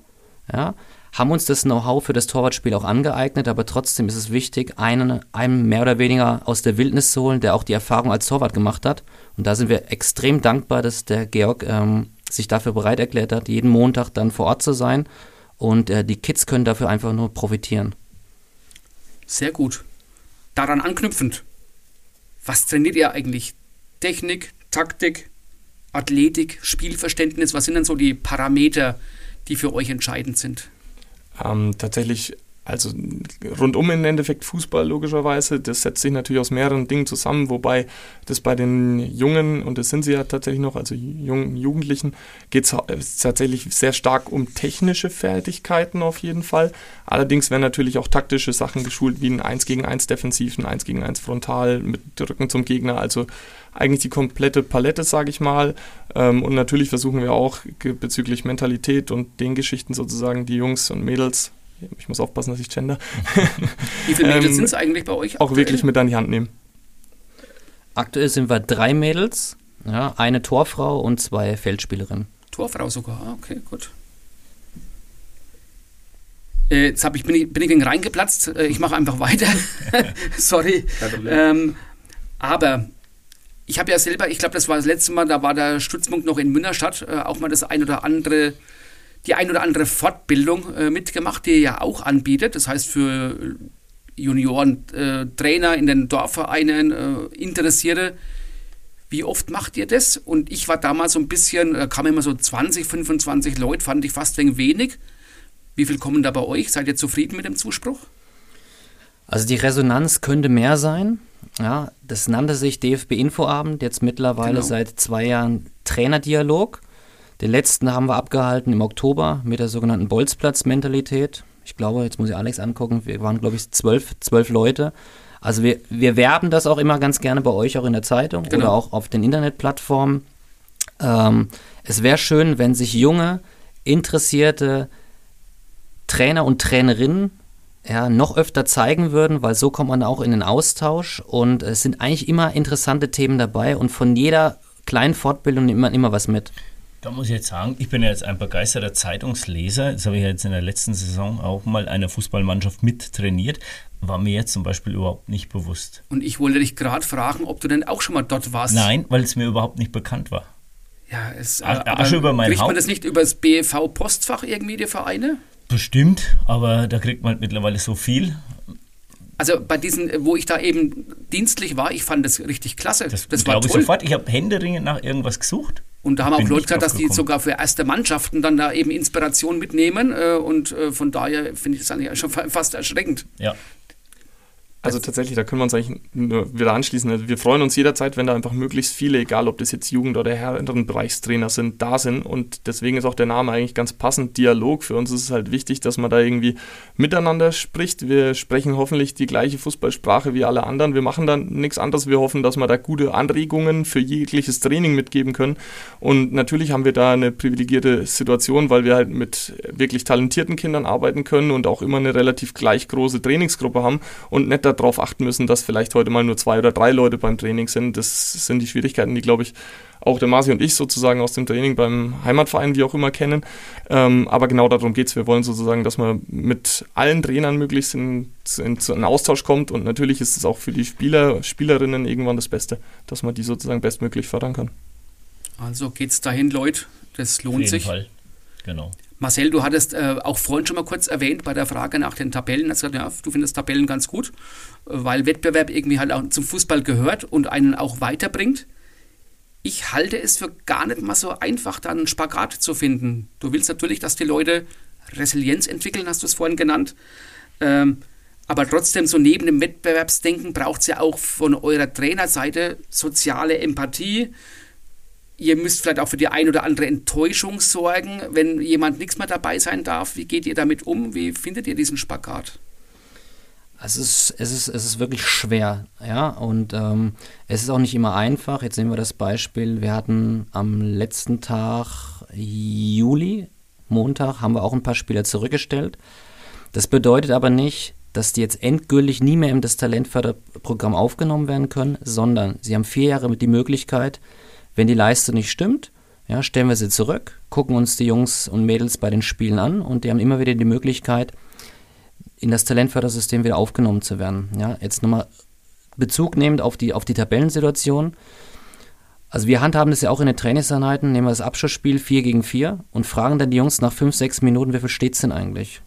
Ja, haben uns das Know-how für das Torwartspiel auch angeeignet, aber trotzdem ist es wichtig, einen, einen mehr oder weniger aus der Wildnis zu holen, der auch die Erfahrung als Torwart gemacht hat. Und da sind wir extrem dankbar, dass der Georg ähm, sich dafür bereit erklärt hat, jeden Montag dann vor Ort zu sein. Und äh, die Kids können dafür einfach nur profitieren. Sehr gut. Daran anknüpfend, was trainiert ihr eigentlich? Technik, Taktik, Athletik, Spielverständnis, was sind denn so die Parameter, die für euch entscheidend sind? Ähm, tatsächlich also rundum im Endeffekt Fußball logischerweise. Das setzt sich natürlich aus mehreren Dingen zusammen, wobei das bei den Jungen, und das sind sie ja tatsächlich noch, also jungen Jugendlichen, geht es tatsächlich sehr stark um technische Fertigkeiten auf jeden Fall. Allerdings werden natürlich auch taktische Sachen geschult, wie ein 1 gegen 1 defensiv, ein 1 gegen 1 frontal mit Rücken zum Gegner. Also eigentlich die komplette Palette, sage ich mal. Ähm, und natürlich versuchen wir auch bezüglich Mentalität und den Geschichten sozusagen die Jungs und Mädels ich muss aufpassen, dass ich gender. Wie viele Mädels ähm, sind es eigentlich bei euch? Auch wirklich mit an die Hand nehmen. Aktuell sind wir drei Mädels, ja, eine Torfrau und zwei Feldspielerinnen. Torfrau sogar, ah, okay, gut. Äh, jetzt ich, bin, ich, bin ich reingeplatzt. Äh, ich mache einfach weiter. Sorry. Ähm, aber ich habe ja selber, ich glaube, das war das letzte Mal, da war der Stützpunkt noch in Münnerstadt, äh, auch mal das ein oder andere die ein oder andere Fortbildung äh, mitgemacht, die ihr ja auch anbietet. Das heißt für Junioren, äh, Trainer in den Dorfvereinen, äh, Interessierte. Wie oft macht ihr das? Und ich war damals so ein bisschen, da kamen immer so 20, 25 Leute, fand ich fast wegen wenig. Wie viel kommen da bei euch? Seid ihr zufrieden mit dem Zuspruch? Also die Resonanz könnte mehr sein. Ja, das nannte sich DFB Infoabend, jetzt mittlerweile genau. seit zwei Jahren Trainerdialog. Den letzten haben wir abgehalten im Oktober mit der sogenannten Bolzplatz-Mentalität. Ich glaube, jetzt muss ich Alex angucken, wir waren, glaube ich, zwölf, zwölf Leute. Also wir, wir werben das auch immer ganz gerne bei euch, auch in der Zeitung genau. oder auch auf den Internetplattformen. Ähm, es wäre schön, wenn sich junge, interessierte Trainer und Trainerinnen ja, noch öfter zeigen würden, weil so kommt man auch in den Austausch und es sind eigentlich immer interessante Themen dabei und von jeder kleinen Fortbildung nimmt man immer was mit. Da muss ich jetzt sagen, ich bin ja jetzt ein begeisterter Zeitungsleser. Das habe ich jetzt in der letzten Saison auch mal eine Fußballmannschaft mittrainiert. War mir jetzt zum Beispiel überhaupt nicht bewusst. Und ich wollte dich gerade fragen, ob du denn auch schon mal dort warst. Nein, weil es mir überhaupt nicht bekannt war. Ja, es Asche über mein kriegt Haupt. man das nicht über das BV-Postfach irgendwie, die Vereine? Bestimmt, aber da kriegt man halt mittlerweile so viel. Also bei diesen, wo ich da eben dienstlich war, ich fand das richtig klasse. Das, das war toll. Ich sofort. Ich habe händeringend nach irgendwas gesucht. Und da haben auch Leute gesagt, dass die sogar für erste Mannschaften dann da eben Inspiration mitnehmen. Äh, und äh, von daher finde ich das eigentlich schon fast erschreckend. Ja. Also tatsächlich, da können wir uns eigentlich nur wieder anschließen. Also wir freuen uns jederzeit, wenn da einfach möglichst viele, egal ob das jetzt Jugend- oder Herrenbereichstrainer sind, da sind. Und deswegen ist auch der Name eigentlich ganz passend, Dialog. Für uns ist es halt wichtig, dass man da irgendwie miteinander spricht. Wir sprechen hoffentlich die gleiche Fußballsprache wie alle anderen. Wir machen dann nichts anderes. Wir hoffen, dass wir da gute Anregungen für jegliches Training mitgeben können. Und natürlich haben wir da eine privilegierte Situation, weil wir halt mit wirklich talentierten Kindern arbeiten können und auch immer eine relativ gleich große Trainingsgruppe haben und nicht darauf achten müssen, dass vielleicht heute mal nur zwei oder drei Leute beim Training sind. Das sind die Schwierigkeiten, die, glaube ich, auch der Marci und ich sozusagen aus dem Training beim Heimatverein, wie auch immer, kennen. Ähm, aber genau darum geht es. Wir wollen sozusagen, dass man mit allen Trainern möglichst in, in, in einen Austausch kommt und natürlich ist es auch für die Spieler, Spielerinnen irgendwann das Beste, dass man die sozusagen bestmöglich fördern kann. Also geht's dahin, Leute. Das lohnt Auf jeden sich. Fall. Genau. Marcel, du hattest äh, auch vorhin schon mal kurz erwähnt bei der Frage nach den Tabellen. Hast gesagt, ja, du findest Tabellen ganz gut, weil Wettbewerb irgendwie halt auch zum Fußball gehört und einen auch weiterbringt. Ich halte es für gar nicht mal so einfach, da einen Spagat zu finden. Du willst natürlich, dass die Leute Resilienz entwickeln, hast du es vorhin genannt. Ähm, aber trotzdem, so neben dem Wettbewerbsdenken braucht es ja auch von eurer Trainerseite soziale Empathie, Ihr müsst vielleicht auch für die ein oder andere Enttäuschung sorgen, wenn jemand nichts mehr dabei sein darf. Wie geht ihr damit um? Wie findet ihr diesen Spagat? Es ist, es ist, es ist wirklich schwer, ja, und ähm, es ist auch nicht immer einfach. Jetzt nehmen wir das Beispiel, wir hatten am letzten Tag Juli, Montag, haben wir auch ein paar Spieler zurückgestellt. Das bedeutet aber nicht, dass die jetzt endgültig nie mehr in das Talentförderprogramm aufgenommen werden können, sondern sie haben vier Jahre mit die Möglichkeit, wenn die Leistung nicht stimmt, ja, stellen wir sie zurück, gucken uns die Jungs und Mädels bei den Spielen an und die haben immer wieder die Möglichkeit, in das Talentfördersystem wieder aufgenommen zu werden. Ja, jetzt nochmal Bezug nehmend auf die, auf die Tabellensituation. Also wir handhaben das ja auch in den Trainingseinheiten, nehmen wir das Abschlussspiel 4 gegen 4 und fragen dann die Jungs nach 5, 6 Minuten, wie viel steht es denn eigentlich?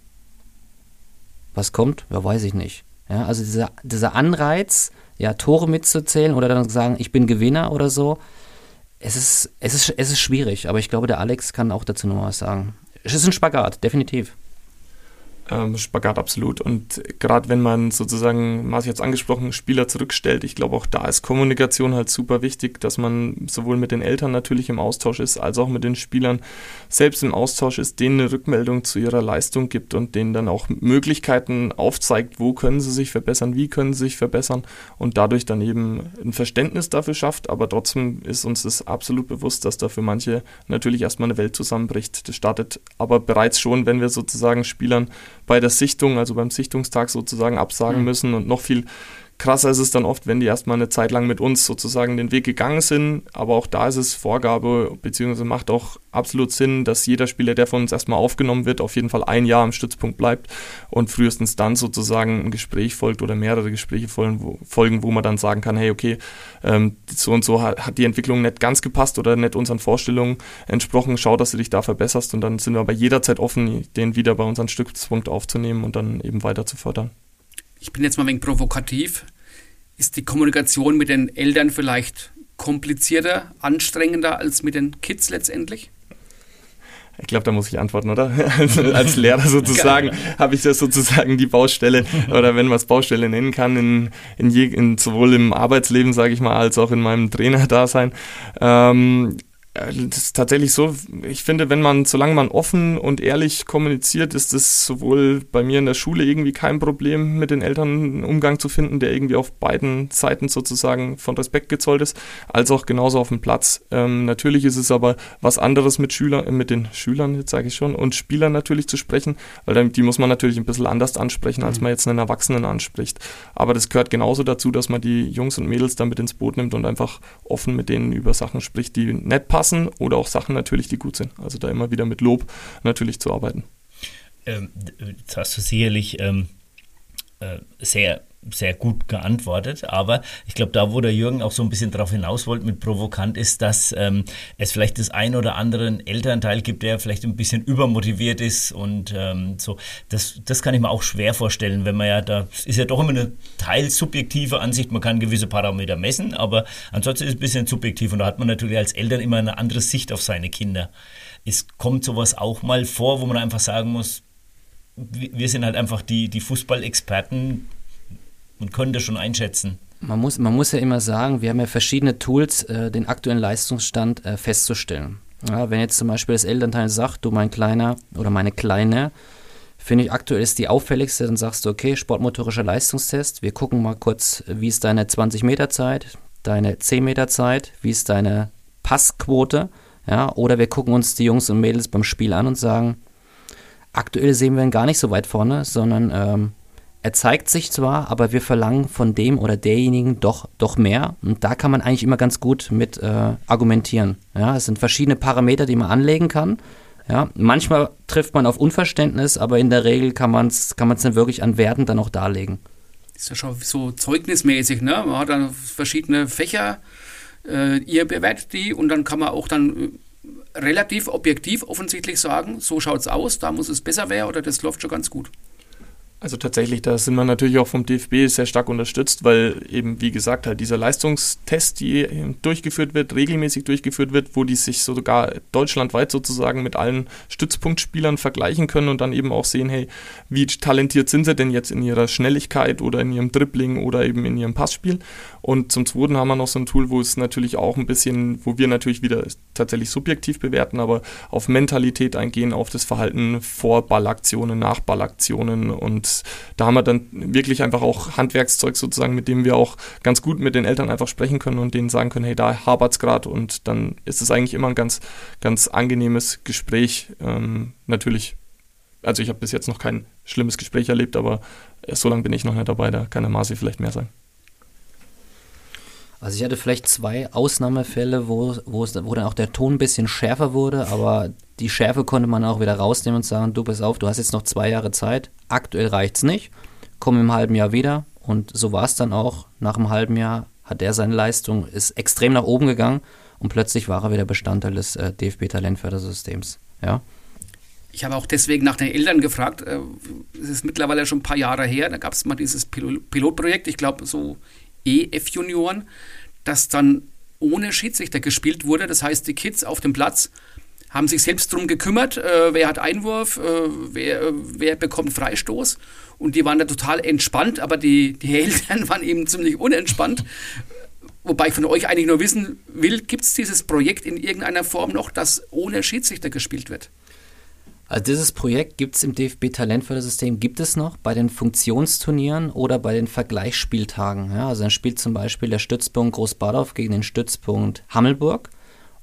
Was kommt? Ja, weiß ich nicht. Ja, also dieser, dieser Anreiz, ja, Tore mitzuzählen oder dann sagen, ich bin Gewinner oder so, es ist, es ist, es ist schwierig, aber ich glaube, der Alex kann auch dazu noch was sagen. Es ist ein Spagat, definitiv. Ähm, Spagat absolut. Und gerade wenn man sozusagen, Marc jetzt angesprochen, Spieler zurückstellt, ich glaube auch da ist Kommunikation halt super wichtig, dass man sowohl mit den Eltern natürlich im Austausch ist, als auch mit den Spielern selbst im Austausch ist, denen eine Rückmeldung zu ihrer Leistung gibt und denen dann auch Möglichkeiten aufzeigt, wo können sie sich verbessern, wie können sie sich verbessern und dadurch dann eben ein Verständnis dafür schafft. Aber trotzdem ist uns das absolut bewusst, dass da für manche natürlich erstmal eine Welt zusammenbricht. Das startet aber bereits schon, wenn wir sozusagen Spielern bei der Sichtung, also beim Sichtungstag sozusagen absagen mhm. müssen und noch viel krasser ist es dann oft, wenn die erstmal eine Zeit lang mit uns sozusagen den Weg gegangen sind. Aber auch da ist es Vorgabe, beziehungsweise macht auch absolut Sinn, dass jeder Spieler, der von uns erstmal aufgenommen wird, auf jeden Fall ein Jahr am Stützpunkt bleibt und frühestens dann sozusagen ein Gespräch folgt oder mehrere Gespräche folgen, wo, folgen, wo man dann sagen kann, hey, okay, ähm, so und so hat, hat die Entwicklung nicht ganz gepasst oder nicht unseren Vorstellungen entsprochen, schau, dass du dich da verbesserst. Und dann sind wir aber jederzeit offen, den wieder bei unseren Stützpunkt aufzunehmen und dann eben weiter zu fördern ich bin jetzt mal ein wenig provokativ, ist die Kommunikation mit den Eltern vielleicht komplizierter, anstrengender als mit den Kids letztendlich? Ich glaube, da muss ich antworten, oder? Als, Lehrer sozusagen habe ich das sozusagen die Baustelle oder wenn man es Baustelle nennen kann, in, in, je, in sowohl im Arbeitsleben, sage ich mal, als auch in meinem Trainerdasein. Ähm, äh, das ist tatsächlich so, ich finde, wenn man, solange man offen und ehrlich kommuniziert, ist es sowohl bei mir in der Schule irgendwie kein Problem, mit den Eltern einen Umgang zu finden, der irgendwie auf beiden Seiten sozusagen von Respekt gezollt ist, als auch genauso auf dem Platz. Ähm, natürlich ist es aber was anderes mit Schülern, äh, mit den Schülern, jetzt sage ich schon, und Spielern natürlich zu sprechen, weil dann, die muss man natürlich ein bisschen anders ansprechen, als mhm. man jetzt einen Erwachsenen anspricht. Aber das gehört genauso dazu, dass man die Jungs und Mädels damit ins Boot nimmt und einfach offen mit denen über Sachen spricht, die nett passen passen oder auch Sachen natürlich, die gut sind. Also da immer wieder mit Lob natürlich zu arbeiten. Ähm, jetzt hast du sicherlich ähm, äh, sehr sehr gut geantwortet, aber ich glaube, da, wo der Jürgen auch so ein bisschen darauf hinaus wollte mit provokant, ist, dass ähm, es vielleicht das ein oder andere Elternteil gibt, der vielleicht ein bisschen übermotiviert ist und ähm, so. Das, das kann ich mir auch schwer vorstellen, wenn man ja, da ist ja doch immer eine teilsubjektive Ansicht, man kann gewisse Parameter messen, aber ansonsten ist es ein bisschen subjektiv und da hat man natürlich als Eltern immer eine andere Sicht auf seine Kinder. Es kommt sowas auch mal vor, wo man einfach sagen muss, wir sind halt einfach die, die Fußballexperten, und das schon einschätzen. Man muss, man muss ja immer sagen, wir haben ja verschiedene Tools, äh, den aktuellen Leistungsstand äh, festzustellen. Ja, wenn jetzt zum Beispiel das Elternteil sagt, du mein Kleiner oder meine Kleine, finde ich aktuell ist die auffälligste, dann sagst du, okay, sportmotorischer Leistungstest, wir gucken mal kurz, wie ist deine 20 Meter Zeit, deine 10 Meter Zeit, wie ist deine Passquote, ja, oder wir gucken uns die Jungs und Mädels beim Spiel an und sagen, aktuell sehen wir ihn gar nicht so weit vorne, sondern ähm, er zeigt sich zwar, aber wir verlangen von dem oder derjenigen doch, doch mehr. Und da kann man eigentlich immer ganz gut mit äh, argumentieren. Ja, es sind verschiedene Parameter, die man anlegen kann. Ja, manchmal trifft man auf Unverständnis, aber in der Regel kann man es kann dann wirklich an Werten dann auch darlegen. Das ist ja schon so zeugnismäßig, ne? Man hat dann verschiedene Fächer, äh, ihr bewertet die und dann kann man auch dann äh, relativ objektiv offensichtlich sagen, so schaut es aus, da muss es besser werden oder das läuft schon ganz gut. Also tatsächlich, da sind wir natürlich auch vom DFB sehr stark unterstützt, weil eben, wie gesagt, halt dieser Leistungstest, die durchgeführt wird, regelmäßig durchgeführt wird, wo die sich sogar deutschlandweit sozusagen mit allen Stützpunktspielern vergleichen können und dann eben auch sehen, hey, wie talentiert sind sie denn jetzt in ihrer Schnelligkeit oder in ihrem Dribbling oder eben in ihrem Passspiel. Und zum Zweiten haben wir noch so ein Tool, wo es natürlich auch ein bisschen, wo wir natürlich wieder tatsächlich subjektiv bewerten, aber auf Mentalität eingehen, auf das Verhalten vor Ballaktionen, nach Ballaktionen und da haben wir dann wirklich einfach auch Handwerkszeug sozusagen, mit dem wir auch ganz gut mit den Eltern einfach sprechen können und denen sagen können, hey, da hapert es gerade und dann ist es eigentlich immer ein ganz, ganz angenehmes Gespräch. Ähm, natürlich, also ich habe bis jetzt noch kein schlimmes Gespräch erlebt, aber so lange bin ich noch nicht dabei, da kann der Marci vielleicht mehr sagen. Also ich hatte vielleicht zwei Ausnahmefälle, wo, wo, es, wo dann auch der Ton ein bisschen schärfer wurde, aber die Schärfe konnte man auch wieder rausnehmen und sagen, du pass auf, du hast jetzt noch zwei Jahre Zeit, aktuell reicht es nicht, komm im halben Jahr wieder und so war es dann auch. Nach einem halben Jahr hat er seine Leistung, ist extrem nach oben gegangen und plötzlich war er wieder Bestandteil des äh, DFB-Talentfördersystems. Ja. Ich habe auch deswegen nach den Eltern gefragt. Äh, es ist mittlerweile schon ein paar Jahre her. Da gab es mal dieses Pilotprojekt, ich glaube so EF-Junioren, das dann ohne Schiedsrichter gespielt wurde. Das heißt, die Kids auf dem Platz haben sich selbst darum gekümmert, äh, wer hat Einwurf, äh, wer, äh, wer bekommt Freistoß. Und die waren da total entspannt, aber die, die Eltern waren eben ziemlich unentspannt. Wobei ich von euch eigentlich nur wissen will, gibt es dieses Projekt in irgendeiner Form noch, das ohne Schiedsrichter gespielt wird? Also dieses Projekt gibt es im DFB Talentfördersystem, gibt es noch bei den Funktionsturnieren oder bei den Vergleichsspieltagen. Ja, also dann spielt zum Beispiel der Stützpunkt Großbadorf gegen den Stützpunkt Hammelburg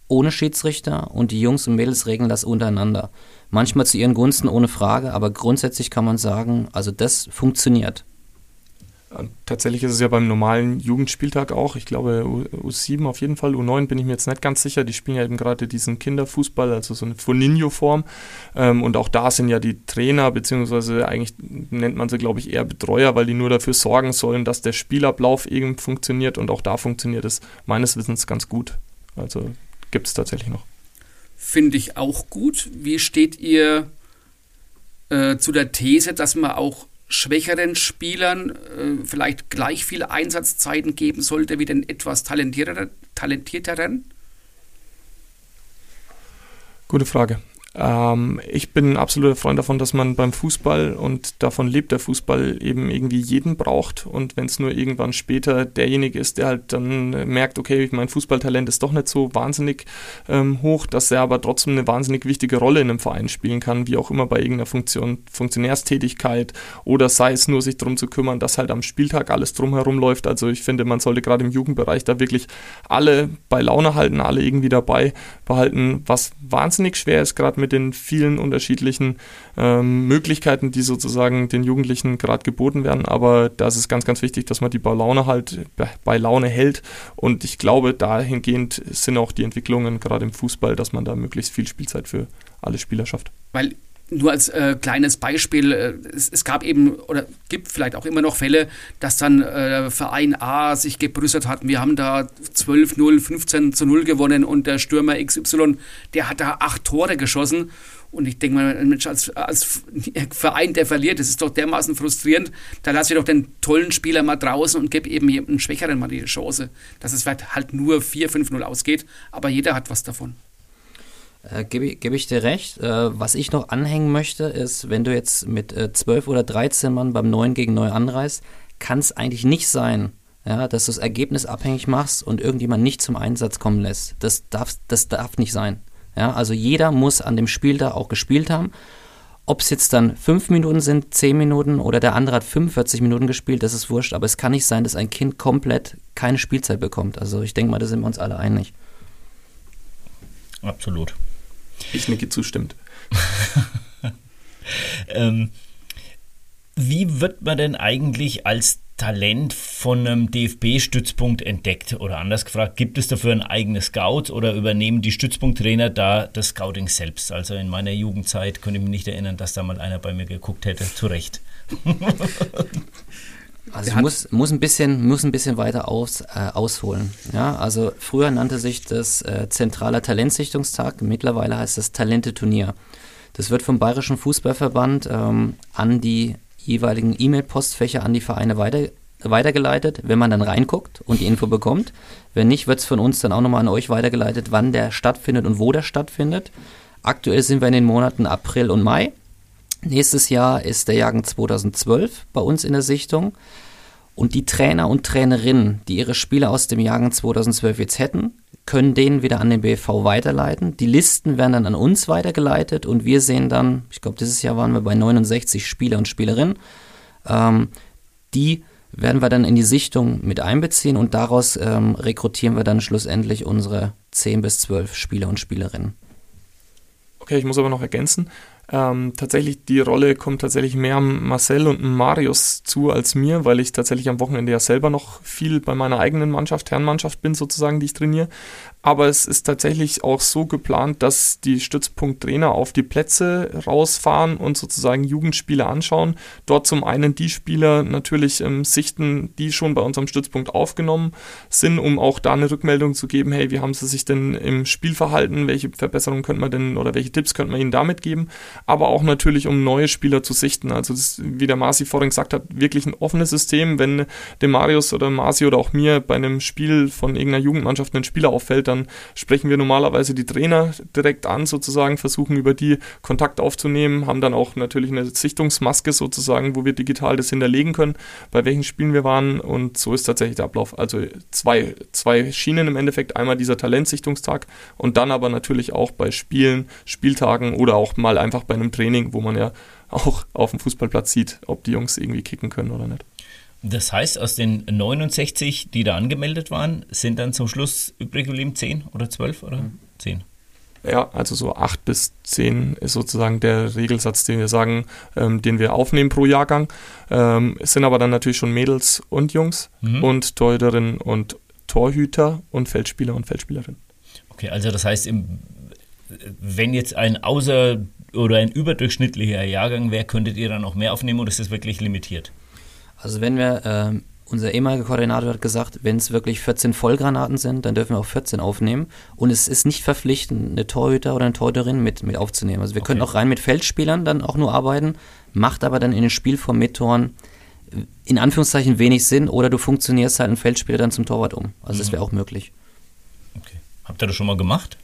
ohne Schiedsrichter und die Jungs und Mädels regeln das untereinander. Manchmal zu ihren Gunsten ohne Frage, aber grundsätzlich kann man sagen, also das funktioniert. Tatsächlich ist es ja beim normalen Jugendspieltag auch. Ich glaube, U7 auf jeden Fall. U9 bin ich mir jetzt nicht ganz sicher. Die spielen ja eben gerade diesen Kinderfußball, also so eine Foninho-Form. Ähm, und auch da sind ja die Trainer, beziehungsweise eigentlich nennt man sie, glaube ich, eher Betreuer, weil die nur dafür sorgen sollen, dass der Spielablauf eben funktioniert. Und auch da funktioniert es meines Wissens ganz gut. Also gibt es tatsächlich noch. Finde ich auch gut. Wie steht ihr äh, zu der These, dass man auch schwächeren Spielern äh, vielleicht gleich viel Einsatzzeiten geben sollte wie den etwas talentierteren? talentierteren? Gute Frage. Ähm, ich bin ein absoluter Freund davon, dass man beim Fußball und davon lebt der Fußball eben irgendwie jeden braucht und wenn es nur irgendwann später derjenige ist, der halt dann merkt, okay, mein Fußballtalent ist doch nicht so wahnsinnig ähm, hoch, dass er aber trotzdem eine wahnsinnig wichtige Rolle in einem Verein spielen kann, wie auch immer bei irgendeiner Funktion, Funktionärstätigkeit oder sei es nur sich darum zu kümmern, dass halt am Spieltag alles drumherum läuft. Also ich finde, man sollte gerade im Jugendbereich da wirklich alle bei Laune halten, alle irgendwie dabei behalten, was wahnsinnig schwer ist, gerade mit den vielen unterschiedlichen ähm, Möglichkeiten, die sozusagen den Jugendlichen gerade geboten werden. Aber da ist es ganz, ganz wichtig, dass man die bei Laune halt bei Laune hält. Und ich glaube, dahingehend sind auch die Entwicklungen gerade im Fußball, dass man da möglichst viel Spielzeit für alle Spieler schafft. Weil nur als äh, kleines Beispiel, äh, es, es, gab eben oder gibt vielleicht auch immer noch Fälle, dass dann äh, Verein A sich gebrüstet hat, wir haben da 12-0, 15 zu 0 gewonnen und der Stürmer XY, der hat da acht Tore geschossen. Und ich denke mal, Mensch, als, als Verein, der verliert, das ist doch dermaßen frustrierend. Da lasse ich doch den tollen Spieler mal draußen und gebe eben einen Schwächeren mal die Chance, dass es halt nur 4-5-0 ausgeht. Aber jeder hat was davon. Äh, Gebe geb ich dir recht. Äh, was ich noch anhängen möchte, ist, wenn du jetzt mit äh, 12 oder 13 Mann beim 9 gegen 9 anreist, kann es eigentlich nicht sein, ja, dass du das Ergebnis abhängig machst und irgendjemand nicht zum Einsatz kommen lässt. Das darf, das darf nicht sein. Ja, also jeder muss an dem Spiel da auch gespielt haben. Ob es jetzt dann 5 Minuten sind, 10 Minuten oder der andere hat 45 Minuten gespielt, das ist wurscht. Aber es kann nicht sein, dass ein Kind komplett keine Spielzeit bekommt. Also ich denke mal, da sind wir uns alle einig. Absolut. Ich nicke zustimmend. ähm, wie wird man denn eigentlich als Talent von einem DFB-Stützpunkt entdeckt? Oder anders gefragt, gibt es dafür ein eigenes Scout oder übernehmen die Stützpunkttrainer da das Scouting selbst? Also in meiner Jugendzeit könnte ich mich nicht erinnern, dass da mal einer bei mir geguckt hätte. Zu Recht. Also ich muss, muss, ein bisschen, muss ein bisschen weiter aus, äh, ausholen. Ja, also früher nannte sich das äh, Zentraler Talentsichtungstag, mittlerweile heißt das Talente-Turnier. Das wird vom Bayerischen Fußballverband ähm, an die jeweiligen E-Mail-Postfächer an die Vereine weiter, weitergeleitet, wenn man dann reinguckt und die Info bekommt. Wenn nicht, wird es von uns dann auch nochmal an euch weitergeleitet, wann der stattfindet und wo der stattfindet. Aktuell sind wir in den Monaten April und Mai. Nächstes Jahr ist der Jahrgang 2012 bei uns in der Sichtung. Und die Trainer und Trainerinnen, die ihre Spieler aus dem Jahrgang 2012 jetzt hätten, können den wieder an den BFV weiterleiten. Die Listen werden dann an uns weitergeleitet und wir sehen dann, ich glaube, dieses Jahr waren wir bei 69 Spieler und Spielerinnen. Ähm, die werden wir dann in die Sichtung mit einbeziehen und daraus ähm, rekrutieren wir dann schlussendlich unsere 10 bis 12 Spieler und Spielerinnen. Okay, ich muss aber noch ergänzen. Ähm, tatsächlich, die Rolle kommt tatsächlich mehr Marcel und Marius zu als mir, weil ich tatsächlich am Wochenende ja selber noch viel bei meiner eigenen Mannschaft, Herrenmannschaft bin sozusagen, die ich trainiere. Aber es ist tatsächlich auch so geplant, dass die Stützpunkttrainer auf die Plätze rausfahren und sozusagen Jugendspiele anschauen. Dort zum einen die Spieler natürlich ähm, sichten, die schon bei unserem Stützpunkt aufgenommen sind, um auch da eine Rückmeldung zu geben, hey, wie haben sie sich denn im Spielverhalten, welche Verbesserungen könnte man denn oder welche Tipps könnte man ihnen damit geben. aber auch natürlich, um neue Spieler zu sichten. Also das, wie der Marci vorhin gesagt hat, wirklich ein offenes System. Wenn dem Marius oder Marci oder auch mir bei einem Spiel von irgendeiner Jugendmannschaft ein Spieler auffällt, dann sprechen wir normalerweise die Trainer direkt an, sozusagen, versuchen über die Kontakt aufzunehmen, haben dann auch natürlich eine Sichtungsmaske sozusagen, wo wir digital das hinterlegen können, bei welchen Spielen wir waren und so ist tatsächlich der Ablauf. Also zwei, zwei Schienen im Endeffekt, einmal dieser Talentsichtungstag und dann aber natürlich auch bei Spielen, Spieltagen oder auch mal einfach bei einem Training, wo man ja auch auf dem Fußballplatz sieht, ob die Jungs irgendwie kicken können oder nicht. Das heißt, aus den 69, die da angemeldet waren, sind dann zum Schluss übrig geblieben 10 oder 12 oder 10? Ja, also so 8 bis 10 ist sozusagen der Regelsatz, den wir sagen, ähm, den wir aufnehmen pro Jahrgang. Ähm, es sind aber dann natürlich schon Mädels und Jungs mhm. und Torhüterinnen und Torhüter und Feldspieler und Feldspielerinnen. Okay, also das heißt, im, wenn jetzt ein außer- oder ein überdurchschnittlicher Jahrgang wäre, könntet ihr dann auch mehr aufnehmen oder ist das wirklich limitiert? Also wenn wir, äh, unser ehemaliger Koordinator hat gesagt, wenn es wirklich 14 Vollgranaten sind, dann dürfen wir auch 14 aufnehmen. Und es ist nicht verpflichtend, eine Torhüter oder eine Torhüterin mit, mit aufzunehmen. Also wir okay. können auch rein mit Feldspielern dann auch nur arbeiten, macht aber dann in den Spielform mit Toren in Anführungszeichen wenig Sinn oder du funktionierst halt einen Feldspieler dann zum Torwart um. Also mhm. das wäre auch möglich. Okay. Habt ihr das schon mal gemacht?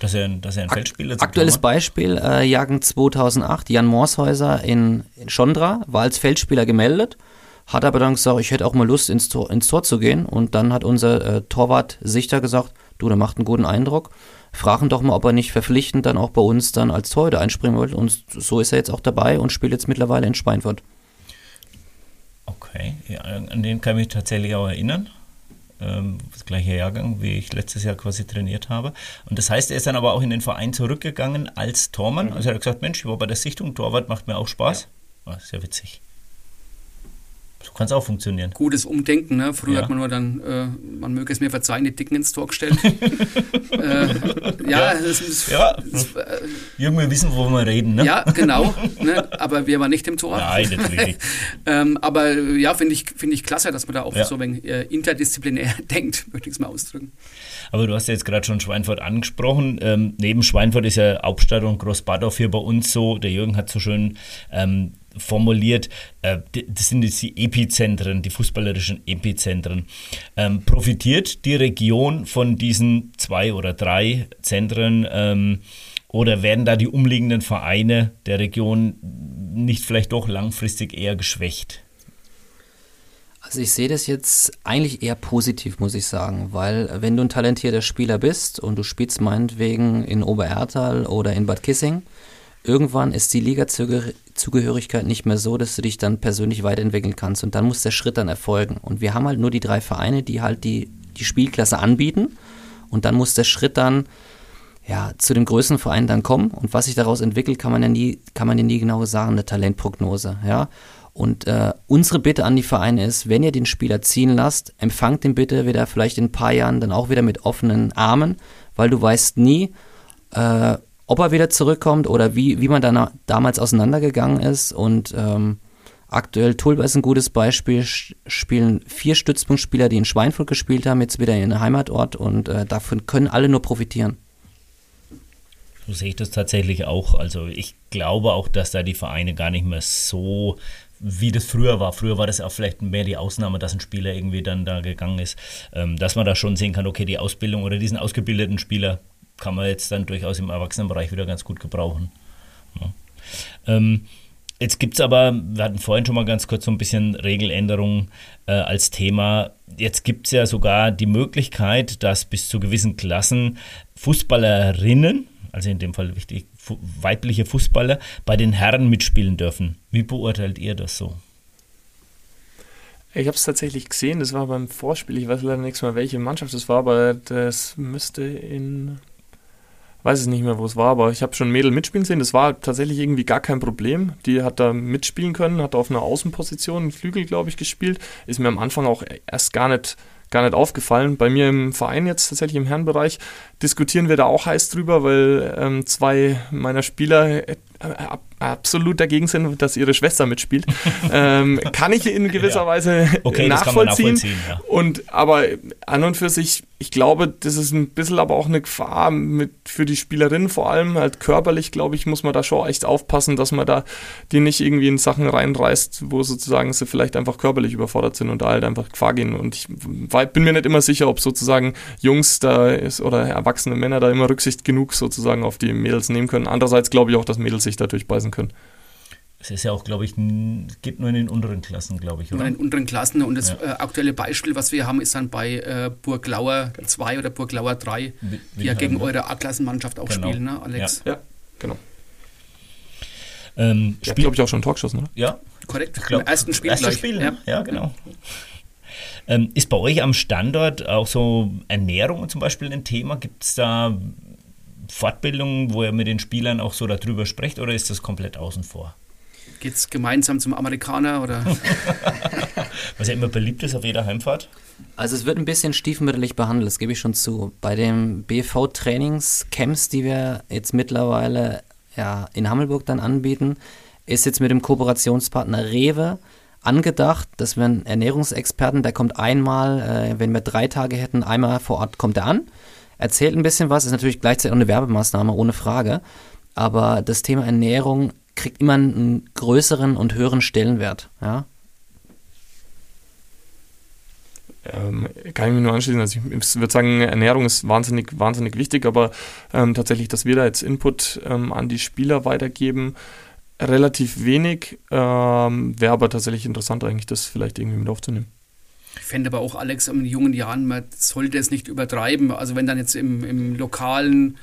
Dass er, dass er ein Feldspieler Aktuelles Torwart? Beispiel, äh, Jagen 2008, Jan Morshäuser in, in Schondra war als Feldspieler gemeldet, hat aber dann gesagt, ich hätte auch mal Lust ins Tor, ins Tor zu gehen und dann hat unser äh, Torwart Sichter gesagt, du, der macht einen guten Eindruck, fragen doch mal, ob er nicht verpflichtend dann auch bei uns dann als Torhüter einspringen wollte und so ist er jetzt auch dabei und spielt jetzt mittlerweile in Schweinfurt. Okay, ja, an den kann ich mich tatsächlich auch erinnern. Ähm, das gleiche Jahrgang, wie ich letztes Jahr quasi trainiert habe. Und das heißt, er ist dann aber auch in den Verein zurückgegangen als Tormann. Mhm. Also er hat gesagt, Mensch, ich war bei der Sichtung, Torwart macht mir auch Spaß. Ja. Oh, sehr witzig. So kann es auch funktionieren. Gutes Umdenken. Ne? Früher ja. hat man nur dann, äh, man möge es mir verzeihen, die Dicken ins Tor gestellt. äh, ja, ja. Das ist, ja. Das, äh, Irgendwie wissen, wo wir reden. Ne? Ja, genau. Ne? Aber wir waren nicht im Tor. Nein, natürlich. ähm, aber ja, finde ich, find ich klasse, dass man da auch ja. so ein wenig äh, interdisziplinär denkt, möchte ich es mal ausdrücken. Aber du hast ja jetzt gerade schon Schweinfurt angesprochen. Ähm, neben Schweinfurt ist ja Hauptstadt und Großbadorf hier bei uns so. Der Jürgen hat so schön ähm, formuliert, äh, das sind jetzt die Epizentren, die fußballerischen Epizentren. Ähm, profitiert die Region von diesen zwei oder drei Zentren ähm, oder werden da die umliegenden Vereine der Region nicht vielleicht doch langfristig eher geschwächt? Also ich sehe das jetzt eigentlich eher positiv, muss ich sagen, weil wenn du ein talentierter Spieler bist und du spielst meinetwegen in Oberertal oder in Bad Kissing, irgendwann ist die Liga-Zugehörigkeit nicht mehr so, dass du dich dann persönlich weiterentwickeln kannst und dann muss der Schritt dann erfolgen. Und wir haben halt nur die drei Vereine, die halt die, die Spielklasse anbieten und dann muss der Schritt dann ja, zu dem größten Verein dann kommen und was sich daraus entwickelt, kann man ja nie, kann man ja nie genau sagen, eine Talentprognose, ja. Und äh, unsere Bitte an die Vereine ist, wenn ihr den Spieler ziehen lasst, empfangt den bitte wieder vielleicht in ein paar Jahren dann auch wieder mit offenen Armen, weil du weißt nie, äh, ob er wieder zurückkommt oder wie, wie man dann damals auseinandergegangen ist. Und ähm, aktuell Tulba ist ein gutes Beispiel, spielen vier Stützpunktspieler, die in Schweinfurt gespielt haben, jetzt wieder in den Heimatort und äh, davon können alle nur profitieren. So sehe ich das tatsächlich auch. Also ich glaube auch, dass da die Vereine gar nicht mehr so wie das früher war. Früher war das auch vielleicht mehr die Ausnahme, dass ein Spieler irgendwie dann da gegangen ist, ähm, dass man da schon sehen kann, okay, die Ausbildung oder diesen ausgebildeten Spieler kann man jetzt dann durchaus im Erwachsenenbereich wieder ganz gut gebrauchen. Ja. Ähm, jetzt gibt es aber, wir hatten vorhin schon mal ganz kurz so ein bisschen Regeländerungen äh, als Thema. Jetzt gibt es ja sogar die Möglichkeit, dass bis zu gewissen Klassen Fußballerinnen, also in dem Fall wichtig, weibliche Fußballer, bei den Herren mitspielen dürfen. Wie beurteilt ihr das so? Ich habe es tatsächlich gesehen, das war beim Vorspiel, ich weiß leider nichts mehr, welche Mannschaft das war, aber das müsste in weiß es nicht mehr, wo es war, aber ich habe schon Mädel mitspielen sehen. Das war tatsächlich irgendwie gar kein Problem. Die hat da mitspielen können, hat auf einer Außenposition, einen Flügel, glaube ich, gespielt. Ist mir am Anfang auch erst gar nicht, gar nicht aufgefallen. Bei mir im Verein jetzt tatsächlich im Herrenbereich diskutieren wir da auch heiß drüber, weil ähm, zwei meiner Spieler äh, absolut dagegen sind, dass ihre Schwester mitspielt. ähm, kann ich in gewisser ja. Weise okay, nachvollziehen. nachvollziehen ja. Und aber an und für sich ich glaube, das ist ein bisschen aber auch eine Gefahr mit, für die Spielerin vor allem. Halt körperlich, glaube ich, muss man da schon echt aufpassen, dass man da die nicht irgendwie in Sachen reinreißt, wo sozusagen sie vielleicht einfach körperlich überfordert sind und da halt einfach Gefahr gehen. Und ich bin mir nicht immer sicher, ob sozusagen Jungs da ist oder erwachsene Männer da immer Rücksicht genug sozusagen auf die Mädels nehmen können. Andererseits glaube ich auch, dass Mädels sich da durchbeißen können. Es ist ja auch, glaube ich, geht nur in den unteren Klassen, glaube ich, oder? Nur in den unteren Klassen. Und das ja. äh, aktuelle Beispiel, was wir haben, ist dann bei äh, Burglauer 2 oder Burglauer 3, die ja gegen eure A-Klassenmannschaft auch genau. spielen, ne, Alex? Ja, ja genau. Ähm, ich glaube ich, auch schon geschossen, oder? Ja. Korrekt, ich glaub, im ersten Spiel Erstes Spiel, ja, ja genau. Ähm, ist bei euch am Standort auch so Ernährung zum Beispiel ein Thema? Gibt es da Fortbildungen, wo ihr mit den Spielern auch so darüber sprecht oder ist das komplett außen vor? Geht es gemeinsam zum Amerikaner oder? Was ja immer beliebt ist auf jeder Heimfahrt. Also es wird ein bisschen stiefmütterlich behandelt, das gebe ich schon zu. Bei den BV-Trainingscamps, die wir jetzt mittlerweile ja, in Hammelburg dann anbieten, ist jetzt mit dem Kooperationspartner Rewe angedacht, dass wir einen Ernährungsexperten, der kommt einmal, äh, wenn wir drei Tage hätten, einmal vor Ort kommt er an, erzählt ein bisschen was, ist natürlich gleichzeitig auch eine Werbemaßnahme, ohne Frage. Aber das Thema Ernährung kriegt immer einen größeren und höheren Stellenwert. Ja? Ähm, kann ich mich nur anschließen. Also ich würde sagen, Ernährung ist wahnsinnig, wahnsinnig wichtig, aber ähm, tatsächlich, dass wir da jetzt Input ähm, an die Spieler weitergeben, relativ wenig. Ähm, Wäre aber tatsächlich interessant, eigentlich das vielleicht irgendwie mit aufzunehmen. Ich fände aber auch, Alex, in jungen Jahren, man sollte es nicht übertreiben. Also wenn dann jetzt im, im lokalen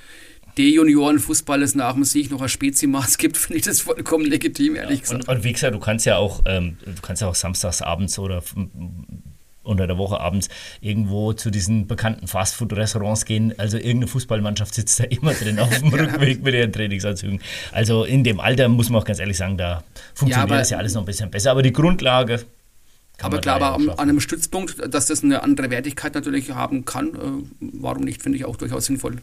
D-Junioren-Fußball es nach dem Sieg noch ein Spezimaß gibt, finde ich das vollkommen legitim, ehrlich ja, gesagt. Und, und, wie gesagt, du kannst ja auch, ähm, du kannst ja auch samstags abends oder unter der Woche abends irgendwo zu diesen bekannten Fastfood-Restaurants gehen. Also irgendeine Fußballmannschaft sitzt da immer drin auf dem Rückweg mit ihren Trainingsanzügen. Also in dem Alter muss man auch ganz ehrlich sagen, da funktioniert ja, das ja alles noch ein bisschen besser. Aber die Grundlage aber klar, aber an, einem Stützpunkt, dass das eine andere Wertigkeit natürlich haben kann, äh, warum nicht, finde ich auch durchaus sinnvoll.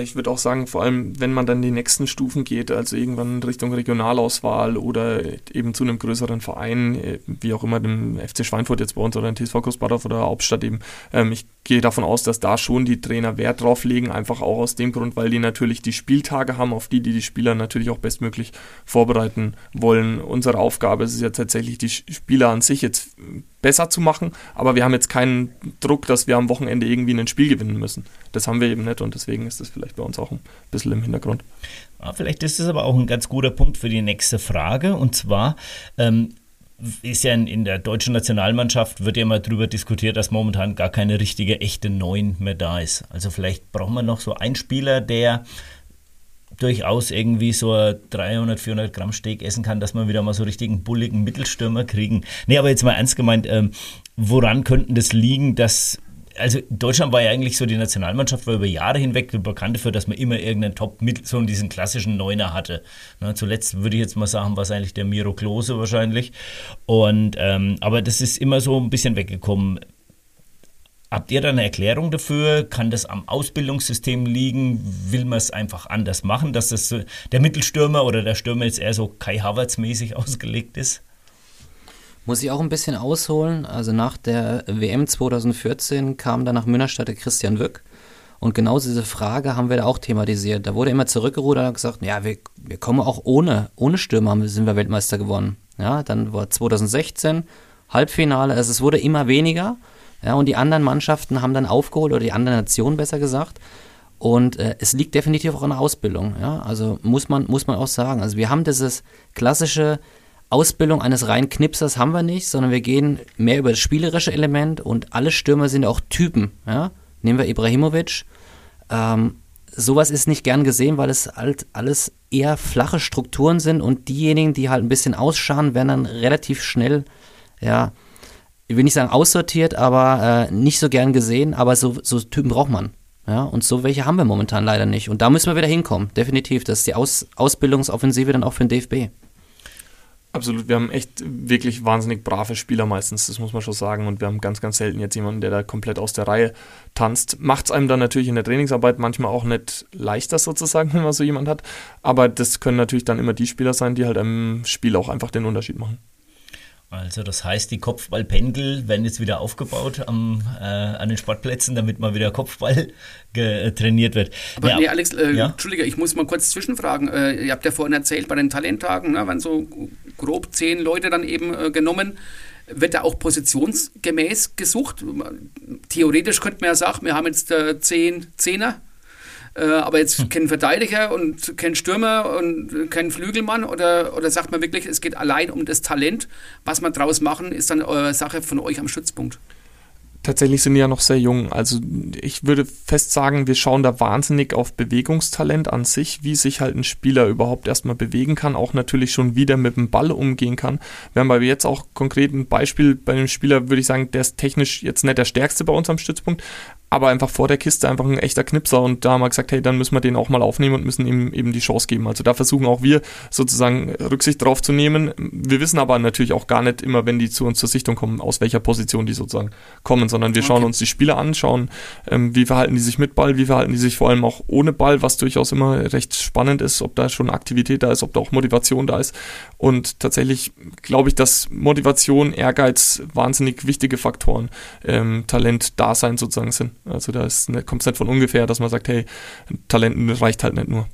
Ich würde auch sagen, vor allem, wenn man dann die nächsten Stufen geht, also irgendwann Richtung Regionalauswahl oder eben zu einem größeren Verein, äh, wie auch immer dem FC Schweinfurt jetzt bei uns oder dem TSV Großbadorf oder Hauptstadt eben. Ähm, ich gehe davon aus, dass da schon die Trainer Wert drauf legen, einfach auch aus dem Grund, weil die natürlich die Spieltage haben, auf die die, die Spieler natürlich auch bestmöglich vorbereiten wollen. Unsere Aufgabe ist es ja tatsächlich, die Spieler an sich jetzt besser zu machen, aber wir haben jetzt keinen Druck, dass wir am Wochenende irgendwie ein Spiel gewinnen müssen. Das haben wir eben nicht und deswegen ist das vielleicht bei uns auch ein bisschen im Hintergrund. Ja, vielleicht ist es aber auch ein ganz guter Punkt für die nächste Frage und zwar ähm, ist ja in, in, der deutschen Nationalmannschaft wird ja immer darüber diskutiert, dass momentan gar keine richtige echte Neun mehr da ist. Also vielleicht braucht man noch so einen Spieler, der durchaus irgendwie so ein 300, 400 Gramm Steak essen kann, dass man wieder mal so richtigen bulligen Mittelstürmer kriegen. Nee, aber jetzt mal ernst gemeint, ähm, woran könnten das liegen, dass also Deutschland war ja eigentlich so, die Nationalmannschaft war über Jahre hinweg bekannt dafür, dass man immer irgendeinen Top mit so diesen klassischen Neuner hatte. Ne, zuletzt würde ich jetzt mal sagen, war es eigentlich der Miro Klose wahrscheinlich. Und ähm, aber das ist immer so ein bisschen weggekommen. Habt ihr da eine Erklärung dafür? Kann das am Ausbildungssystem liegen? Will man es einfach anders machen, dass das der Mittelstürmer oder der Stürmer jetzt eher so Kai Havertz mäßig ausgelegt ist? Muss ich auch ein bisschen ausholen. Also nach der WM 2014 kam dann nach Münnerstadt der Christian Wück. Und genau diese Frage haben wir da auch thematisiert. Da wurde immer zurückgerudert und gesagt, ja, wir, wir kommen auch ohne, ohne Stürmer, sind wir Weltmeister geworden. Ja, dann war 2016 Halbfinale, also es wurde immer weniger. Ja, und die anderen Mannschaften haben dann aufgeholt, oder die anderen Nationen besser gesagt. Und äh, es liegt definitiv auch an der Ausbildung. Ja? Also muss man, muss man auch sagen. Also wir haben dieses klassische Ausbildung eines reinen Knipsers haben wir nicht, sondern wir gehen mehr über das spielerische Element und alle Stürmer sind auch Typen. Ja? Nehmen wir Ibrahimovic. Ähm, sowas ist nicht gern gesehen, weil es halt alles eher flache Strukturen sind und diejenigen, die halt ein bisschen ausschauen, werden dann relativ schnell, ja, ich will nicht sagen aussortiert, aber äh, nicht so gern gesehen, aber so, so Typen braucht man. Ja, und so welche haben wir momentan leider nicht. Und da müssen wir wieder hinkommen, definitiv. Das ist die Aus Ausbildungsoffensive dann auch für den DFB. Absolut, wir haben echt wirklich wahnsinnig brave Spieler meistens, das muss man schon sagen. Und wir haben ganz, ganz selten jetzt jemanden, der da komplett aus der Reihe tanzt. Macht es einem dann natürlich in der Trainingsarbeit manchmal auch nicht leichter sozusagen, wenn man so jemanden hat. Aber das können natürlich dann immer die Spieler sein, die halt im Spiel auch einfach den Unterschied machen. Also das heißt, die Kopfballpendel werden jetzt wieder aufgebaut am, äh, an den Sportplätzen, damit mal wieder Kopfball äh, trainiert wird. Aber ja, nee, Alex, äh, ja? Entschuldige, ich muss mal kurz zwischenfragen. Äh, ihr habt ja vorhin erzählt, bei den Talenttagen ne, waren so grob zehn Leute dann eben äh, genommen. Wird da auch positionsgemäß gesucht? Theoretisch könnte man ja sagen, wir haben jetzt äh, zehn Zehner äh, aber jetzt hm. kein Verteidiger und kein Stürmer und kein Flügelmann oder, oder sagt man wirklich, es geht allein um das Talent? Was man draus machen, ist dann äh, Sache von euch am Stützpunkt tatsächlich sind die ja noch sehr jung. Also ich würde fest sagen, wir schauen da wahnsinnig auf Bewegungstalent an sich, wie sich halt ein Spieler überhaupt erstmal bewegen kann, auch natürlich schon wieder mit dem Ball umgehen kann. Wir haben aber jetzt auch konkret ein Beispiel bei einem Spieler, würde ich sagen, der ist technisch jetzt nicht der stärkste bei uns am Stützpunkt, aber einfach vor der Kiste einfach ein echter Knipser und da haben wir gesagt, hey, dann müssen wir den auch mal aufnehmen und müssen ihm eben die Chance geben. Also da versuchen auch wir sozusagen Rücksicht drauf zu nehmen. Wir wissen aber natürlich auch gar nicht immer, wenn die zu uns zur Sichtung kommen, aus welcher Position die sozusagen kommen, sondern wir schauen okay. uns die Spieler an, schauen, ähm, wie verhalten die sich mit Ball, wie verhalten die sich vor allem auch ohne Ball, was durchaus immer recht spannend ist, ob da schon Aktivität da ist, ob da auch Motivation da ist. Und tatsächlich glaube ich, dass Motivation, Ehrgeiz wahnsinnig wichtige Faktoren, ähm, Talent, Dasein sozusagen sind. Also da ne, kommt es nicht von ungefähr, dass man sagt, hey, Talenten reicht halt nicht nur.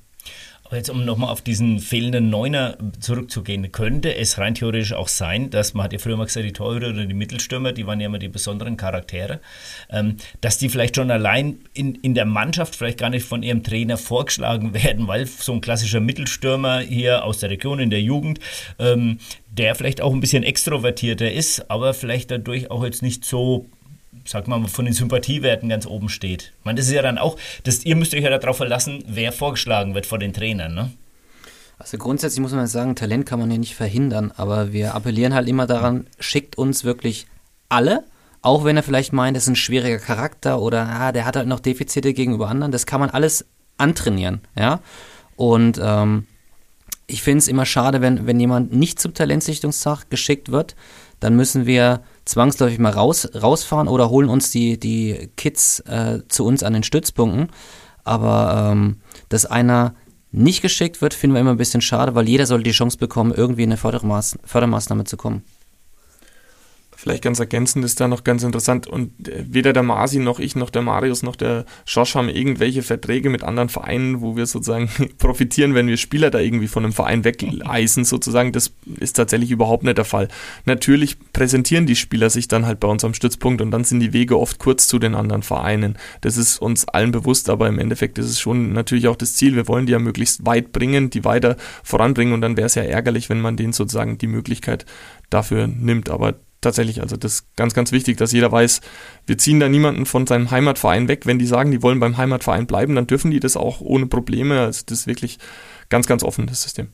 Aber jetzt, um nochmal auf diesen fehlenden Neuner zurückzugehen, könnte es rein theoretisch auch sein, dass man hat ja früher mal gesagt, die Teure oder die Mittelstürmer, die waren ja immer die besonderen Charaktere, ähm, dass die vielleicht schon allein in, in der Mannschaft vielleicht gar nicht von ihrem Trainer vorgeschlagen werden, weil so ein klassischer Mittelstürmer hier aus der Region in der Jugend, ähm, der vielleicht auch ein bisschen extrovertierter ist, aber vielleicht dadurch auch jetzt nicht so sag mal, von den Sympathiewerten ganz oben steht. Meine, das ist ja dann auch, das, ihr müsst euch ja darauf verlassen, wer vorgeschlagen wird vor den Trainern, ne? Also grundsätzlich muss man sagen, Talent kann man ja nicht verhindern, aber wir appellieren halt immer daran, schickt uns wirklich alle, auch wenn er vielleicht meint, das ist ein schwieriger Charakter oder ah, der hat halt noch Defizite gegenüber anderen, das kann man alles antrainieren, ja. Und ähm, ich finde es immer schade, wenn, wenn jemand nicht zum Talentsichtungstag geschickt wird, dann müssen wir zwangsläufig mal raus, rausfahren oder holen uns die, die Kids äh, zu uns an den Stützpunkten. Aber ähm, dass einer nicht geschickt wird, finden wir immer ein bisschen schade, weil jeder sollte die Chance bekommen, irgendwie in eine Fördermaß Fördermaßnahme zu kommen. Vielleicht ganz ergänzend ist da noch ganz interessant und äh, weder der Masi noch ich noch der Marius noch der Josh haben irgendwelche Verträge mit anderen Vereinen, wo wir sozusagen profitieren, wenn wir Spieler da irgendwie von einem Verein wegeisen sozusagen. Das ist tatsächlich überhaupt nicht der Fall. Natürlich präsentieren die Spieler sich dann halt bei uns am Stützpunkt und dann sind die Wege oft kurz zu den anderen Vereinen. Das ist uns allen bewusst, aber im Endeffekt ist es schon natürlich auch das Ziel. Wir wollen die ja möglichst weit bringen, die weiter voranbringen und dann wäre es ja ärgerlich, wenn man denen sozusagen die Möglichkeit dafür nimmt. Aber tatsächlich. Also das ist ganz, ganz wichtig, dass jeder weiß, wir ziehen da niemanden von seinem Heimatverein weg. Wenn die sagen, die wollen beim Heimatverein bleiben, dann dürfen die das auch ohne Probleme. Also das ist wirklich ganz, ganz offen, das System.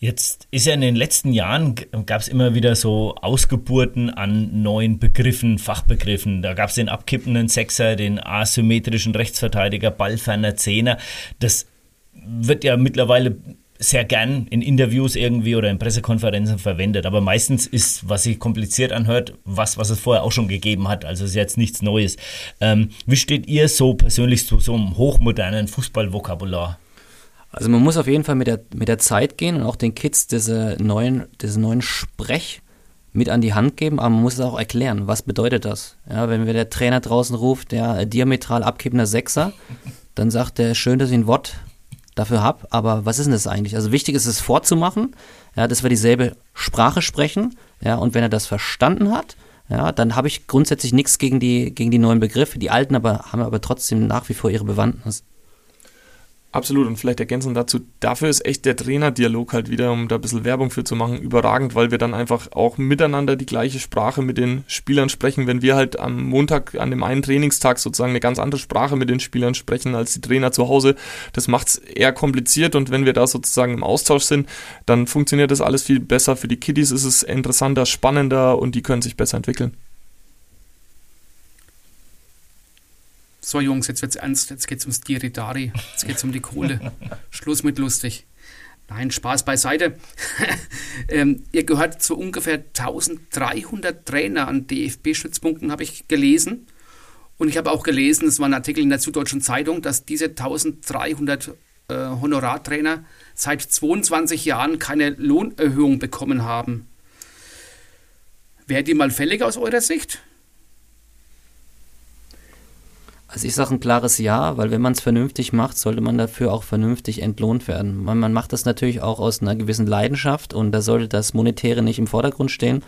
Jetzt ist ja in den letzten Jahren, gab es immer wieder so Ausgeburten an neuen Begriffen, Fachbegriffen. Da gab es den abkippenden Sechser, den asymmetrischen Rechtsverteidiger, Ballferner Zehner. Das wird ja mittlerweile sehr gern in Interviews irgendwie oder in Pressekonferenzen verwendet. Aber meistens ist, was sich kompliziert anhört, was, was es vorher auch schon gegeben hat. Also ist jetzt nichts Neues. Ähm, wie steht ihr so persönlich zu so einem hochmodernen Fußballvokabular? Also man muss auf jeden Fall mit der, mit der Zeit gehen und auch den Kids diese neuen, diesen neuen Sprech mit an die Hand geben, aber man muss es auch erklären, was bedeutet das? Ja, wenn wir der Trainer draußen ruft, der diametral abkippender Sechser, dann sagt er, schön, dass ich ein Wort dafür habe, aber was ist denn das eigentlich? Also wichtig ist es vorzumachen, ja, dass wir dieselbe Sprache sprechen, ja, und wenn er das verstanden hat, ja, dann habe ich grundsätzlich nichts gegen die, gegen die neuen Begriffe. Die alten aber haben aber trotzdem nach wie vor ihre Bewandtnis. Absolut und vielleicht ergänzend dazu, dafür ist echt der Trainerdialog halt wieder, um da ein bisschen Werbung für zu machen, überragend, weil wir dann einfach auch miteinander die gleiche Sprache mit den Spielern sprechen. Wenn wir halt am Montag, an dem einen Trainingstag sozusagen eine ganz andere Sprache mit den Spielern sprechen als die Trainer zu Hause, das macht es eher kompliziert und wenn wir da sozusagen im Austausch sind, dann funktioniert das alles viel besser. Für die Kiddies ist es interessanter, spannender und die können sich besser entwickeln. So Jungs, jetzt wird's ernst, jetzt geht's ums Diridari, jetzt geht's um die Kohle. Schluss mit lustig. Nein, Spaß beiseite. ähm, ihr gehört zu ungefähr 1300 Trainer an DFB-Stützpunkten, habe ich gelesen. Und ich habe auch gelesen, es war ein Artikel in der Süddeutschen Zeitung, dass diese 1300 äh, Honorartrainer seit 22 Jahren keine Lohnerhöhung bekommen haben. Wäre die mal fällig aus eurer Sicht? Also ich sage ein klares Ja, weil wenn man es vernünftig macht, sollte man dafür auch vernünftig entlohnt werden. Man, man, macht das natürlich auch aus einer gewissen Leidenschaft und da sollte das Monetäre nicht im Vordergrund stehen.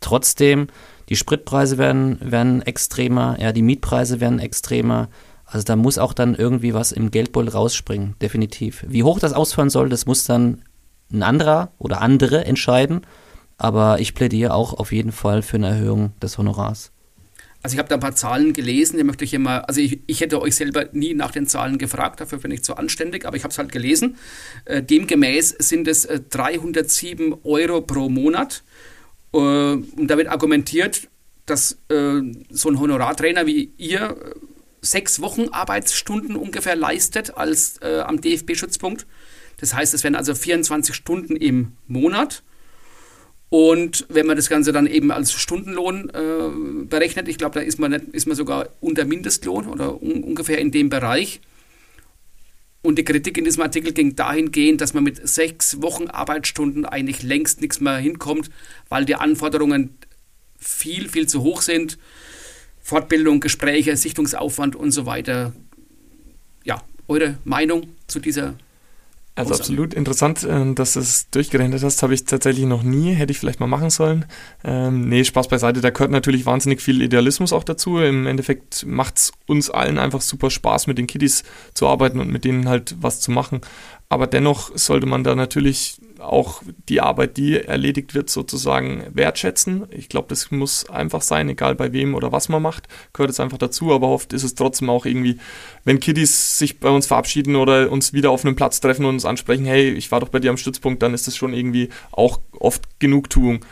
Trotzdem, die Spritpreise werden, werden extremer, ja, die Mietpreise werden extremer. Also da muss auch dann irgendwie was im Geldbeutel rausspringen, definitiv. Wie hoch das ausfallen soll, das muss dann ein anderer oder andere entscheiden. Aber ich plädiere auch auf jeden Fall für eine Erhöhung des Honorars. Also ich habe da ein paar Zahlen gelesen, die möchte ich immer, also ich, ich, hätte euch selber nie nach den Zahlen gefragt, dafür bin ich zu anständig, aber ich habe es halt gelesen. Äh, demgemäß sind es äh, 307 Euro pro Monat. Äh, und da wird argumentiert, dass äh, so ein Honorartrainer wie ihr äh, sechs Wochen Arbeitsstunden ungefähr leistet als äh, am DFB-Schutzpunkt. Das heißt, es wären also 24 Stunden im Monat. Und wenn man das Ganze dann eben als Stundenlohn äh, berechnet, ich glaube, da ist man, nicht, ist man sogar unter Mindestlohn oder un ungefähr in dem Bereich. Und die Kritik in diesem Artikel ging dahingehend, dass man mit sechs Wochen Arbeitsstunden eigentlich längst nichts mehr hinkommt, weil die Anforderungen viel, viel zu hoch sind. Fortbildung, Gespräche, Sichtungsaufwand und so weiter. Ja, eure Meinung zu dieser also absolut interessant, äh, dass du es durchgerechnet hast, habe ich tatsächlich noch nie, hätte ich vielleicht mal machen sollen. Ähm, nee, Spaß beiseite, da gehört natürlich wahnsinnig viel Idealismus auch dazu. Im Endeffekt macht es uns allen einfach super Spaß, mit den Kiddies zu arbeiten und mit denen halt was zu machen. Aber dennoch sollte man da natürlich auch die Arbeit, die erledigt wird, sozusagen wertschätzen. Ich glaube, das muss einfach sein, egal bei wem oder was man macht, gehört es einfach dazu. Aber oft ist es trotzdem auch irgendwie, wenn Kiddies sich bei uns verabschieden oder uns wieder auf einem Platz treffen und uns ansprechen, hey, ich war doch bei dir am Stützpunkt, dann ist das schon irgendwie auch oft Genugtuung.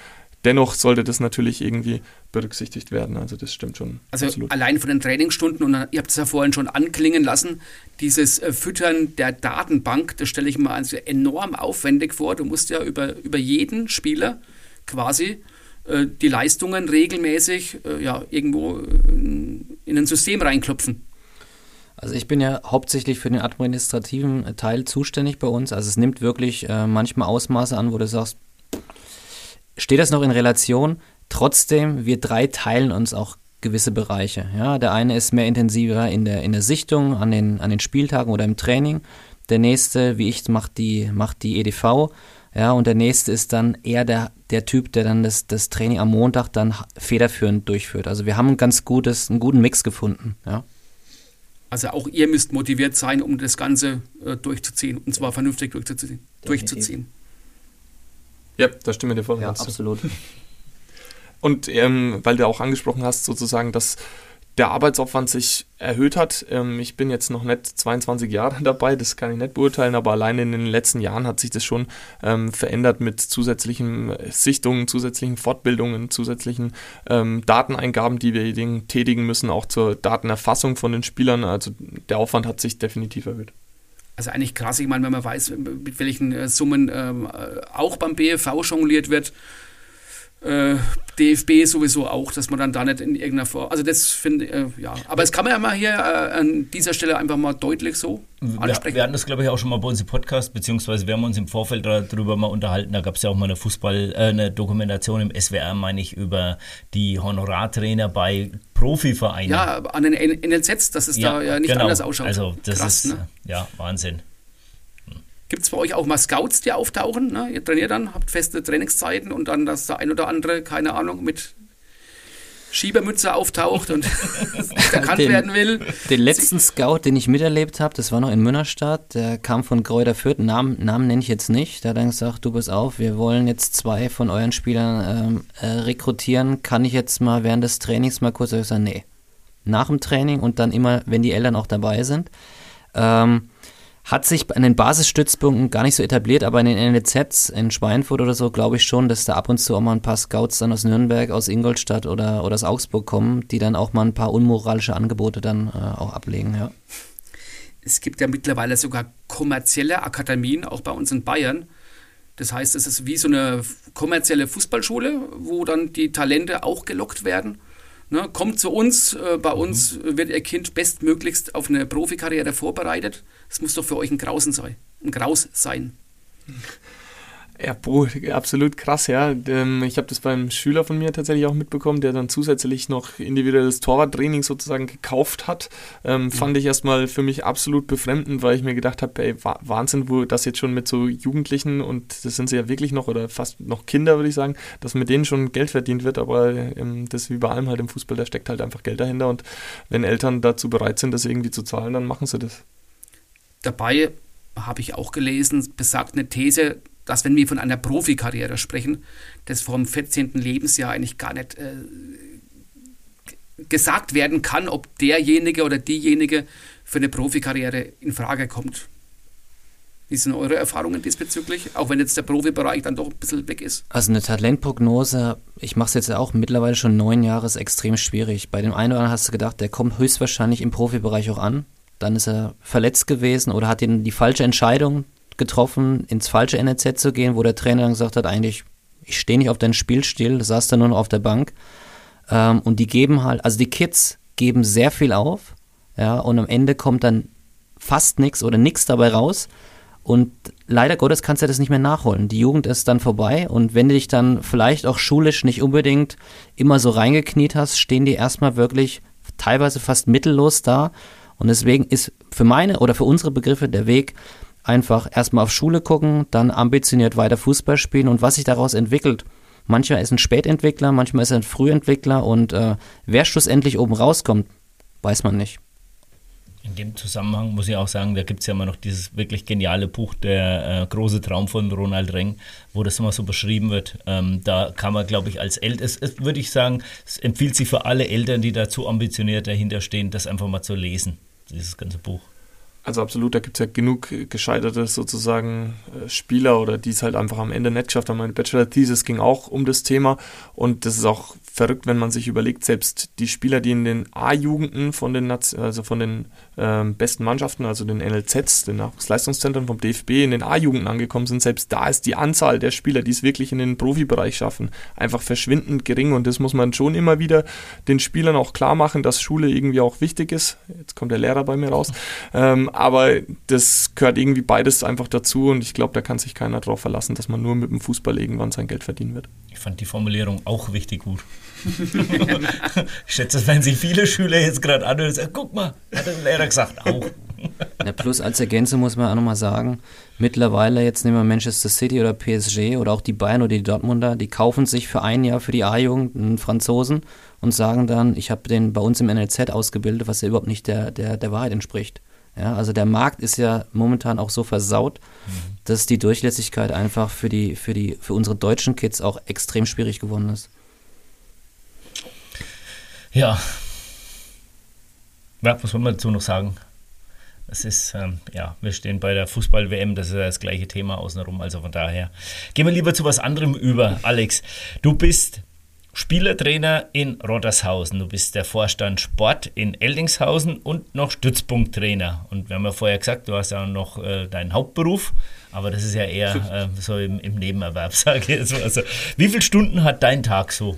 Dennoch sollte das natürlich irgendwie berücksichtigt werden. Also das stimmt schon. Also absolut. allein von den Trainingsstunden, und ihr habt es ja vorhin schon anklingen lassen, dieses äh, Füttern der Datenbank, das stelle ich mir also enorm aufwendig vor. Du musst ja über, über jeden Spieler quasi äh, die Leistungen regelmäßig äh, ja, irgendwo in, in ein System reinklopfen. Also ich bin ja hauptsächlich für den administrativen Teil zuständig bei uns. Also es nimmt wirklich äh, manchmal Ausmaße an, wo du sagst, steht das noch in Relation. Trotzdem, wir drei teilen uns auch gewisse Bereiche. Ja, der eine ist mehr intensiver in der, in der Sichtung an den, an den Spieltagen oder im Training. Der nächste, wie ich, macht die, macht die EDV. Ja, und der nächste ist dann eher der, der Typ, der dann das, das Training am Montag dann federführend durchführt. Also wir haben ein ganz gutes, einen guten Mix gefunden. Ja. Also auch ihr müsst motiviert sein, um das Ganze äh, durchzuziehen. Und zwar vernünftig durchzuziehen. durchzuziehen. Ja, da stimme ich dir voll. Ja, absolut. Und ähm, weil du auch angesprochen hast, sozusagen, dass der Arbeitsaufwand sich erhöht hat. Ähm, ich bin jetzt noch nicht 22 Jahre dabei, das kann ich nicht beurteilen, aber allein in den letzten Jahren hat sich das schon ähm, verändert mit zusätzlichen Sichtungen, zusätzlichen Fortbildungen, zusätzlichen ähm, Dateneingaben, die wir tätigen müssen, auch zur Datenerfassung von den Spielern. Also der Aufwand hat sich definitiv erhöht. Also eigentlich krass, ich meine, wenn man weiß, mit welchen äh, Summen ähm, äh, auch beim BFV jongliert wird, äh, DFB sowieso auch, dass man dann da nicht in irgendeiner Form. Also das finde äh, ja. Aber es kann man ja mal hier äh, an dieser Stelle einfach mal deutlich so ansprechen. Wir, wir hatten das, glaube ich, auch schon mal bei uns im Podcast, beziehungsweise wir haben uns im Vorfeld darüber mal unterhalten. Da gab es ja auch mal eine Fußball, äh, eine Dokumentation im SWR, meine ich, über die Honorartrainer bei Profivereinen. Ja, an den NLZs, dass es ja, da ja nicht genau. anders ausschaut. Also das Krass, ist ne? ja Wahnsinn. Gibt es bei euch auch mal Scouts, die auftauchen? Ne? Ihr trainiert dann, habt feste Trainingszeiten und dann, dass der ein oder andere, keine Ahnung, mit Schiebermütze auftaucht und erkannt den, werden will. Den letzten Scout, den ich miterlebt habe, das war noch in Münnerstadt, der kam von Kräuter Fürth, Namen, Namen nenne ich jetzt nicht, der hat dann gesagt, du bist auf, wir wollen jetzt zwei von euren Spielern ähm, äh, rekrutieren, kann ich jetzt mal während des Trainings mal kurz, ich sage, nee, nach dem Training und dann immer, wenn die Eltern auch dabei sind. Ähm, hat sich an den Basisstützpunkten gar nicht so etabliert, aber in den NLZs in Schweinfurt oder so glaube ich schon, dass da ab und zu auch mal ein paar Scouts dann aus Nürnberg, aus Ingolstadt oder, oder aus Augsburg kommen, die dann auch mal ein paar unmoralische Angebote dann äh, auch ablegen, ja. Es gibt ja mittlerweile sogar kommerzielle Akademien, auch bei uns in Bayern. Das heißt, es ist wie so eine kommerzielle Fußballschule, wo dann die Talente auch gelockt werden. Ne, kommt zu uns, äh, bei uns mhm. wird Ihr Kind bestmöglichst auf eine Profikarriere vorbereitet. Das muss doch für euch ein Grausen sein. Ein Graus sein. Ja, boah, absolut krass, ja. Ähm, ich habe das beim Schüler von mir tatsächlich auch mitbekommen, der dann zusätzlich noch individuelles Torwarttraining sozusagen gekauft hat. Ähm, mhm. Fand ich erstmal für mich absolut befremdend, weil ich mir gedacht habe, ey, Wahnsinn, wo das jetzt schon mit so Jugendlichen und das sind sie ja wirklich noch oder fast noch Kinder, würde ich sagen, dass mit denen schon Geld verdient wird, aber ähm, das wie bei allem halt im Fußball, da steckt halt einfach Geld dahinter und wenn Eltern dazu bereit sind, das irgendwie zu zahlen, dann machen sie das. Dabei habe ich auch gelesen, besagt eine These, dass wenn wir von einer Profikarriere sprechen, das vom 14. Lebensjahr eigentlich gar nicht äh, gesagt werden kann, ob derjenige oder diejenige für eine Profikarriere in Frage kommt. Wie sind eure Erfahrungen diesbezüglich, auch wenn jetzt der Profibereich dann doch ein bisschen weg ist? Also eine Talentprognose, ich mache es jetzt auch mittlerweile schon neun Jahre, ist extrem schwierig. Bei dem einen oder anderen hast du gedacht, der kommt höchstwahrscheinlich im Profibereich auch an. Dann ist er verletzt gewesen oder hat die falsche Entscheidung getroffen, ins falsche NRZ zu gehen, wo der Trainer dann gesagt hat, eigentlich, ich stehe nicht auf deinen Spielstil, saß da nur noch auf der Bank. Ähm, und die geben halt, also die Kids geben sehr viel auf, ja, und am Ende kommt dann fast nichts oder nichts dabei raus. Und leider Gottes kannst du das nicht mehr nachholen. Die Jugend ist dann vorbei und wenn du dich dann vielleicht auch schulisch nicht unbedingt immer so reingekniet hast, stehen die erstmal wirklich teilweise fast mittellos da. Und deswegen ist für meine oder für unsere Begriffe der Weg einfach erstmal auf Schule gucken, dann ambitioniert weiter Fußball spielen und was sich daraus entwickelt. Manchmal ist ein Spätentwickler, manchmal ist er ein Frühentwickler und äh, wer schlussendlich oben rauskommt, weiß man nicht. In dem Zusammenhang muss ich auch sagen, da gibt es ja immer noch dieses wirklich geniale Buch, der äh, große Traum von Ronald Reng, wo das immer so beschrieben wird. Ähm, da kann man, glaube ich, als Eltern, würde ich sagen, es empfiehlt sich für alle Eltern, die da zu ambitioniert dahinter stehen, das einfach mal zu lesen, dieses ganze Buch. Also absolut, da gibt es ja genug gescheiterte sozusagen äh, Spieler oder die es halt einfach am Ende nicht geschafft haben. Meine Bachelor-Thesis ging auch um das Thema und das ist auch verrückt, wenn man sich überlegt, selbst die Spieler, die in den A-Jugenden von den, also von den ähm, besten Mannschaften, also den NLZs, den Nachwuchsleistungszentren vom DFB, in den A-Jugenden angekommen sind, selbst da ist die Anzahl der Spieler, die es wirklich in den Profibereich schaffen, einfach verschwindend gering und das muss man schon immer wieder den Spielern auch klar machen, dass Schule irgendwie auch wichtig ist. Jetzt kommt der Lehrer bei mir raus. Ähm, aber das gehört irgendwie beides einfach dazu und ich glaube, da kann sich keiner darauf verlassen, dass man nur mit dem Fußball irgendwann sein Geld verdienen wird. Ich fand die Formulierung auch richtig gut. Ich schätze, das werden sich viele Schüler jetzt gerade an und sagen, guck mal, hat der Lehrer gesagt, auch. Ja, plus als Ergänzung muss man auch nochmal sagen, mittlerweile jetzt nehmen wir Manchester City oder PSG oder auch die Bayern oder die Dortmunder, die kaufen sich für ein Jahr für die A-Jugend einen Franzosen und sagen dann, ich habe den bei uns im NLZ ausgebildet, was ja überhaupt nicht der, der, der Wahrheit entspricht. Ja, also der Markt ist ja momentan auch so versaut, mhm. dass die Durchlässigkeit einfach für die, für die, für unsere deutschen Kids auch extrem schwierig geworden ist. Ja. ja was soll man dazu noch sagen? Es ist, ähm, ja, wir stehen bei der Fußball-WM, das ist ja das gleiche Thema außenrum, also von daher. Gehen wir lieber zu was anderem über, Alex. Du bist Spielertrainer in Rottershausen, du bist der Vorstand Sport in Eldingshausen und noch Stützpunkttrainer. Und wir haben ja vorher gesagt, du hast ja noch äh, deinen Hauptberuf, aber das ist ja eher äh, so im, im Nebenerwerb, sage ich jetzt mal so. Wie viele Stunden hat dein Tag so?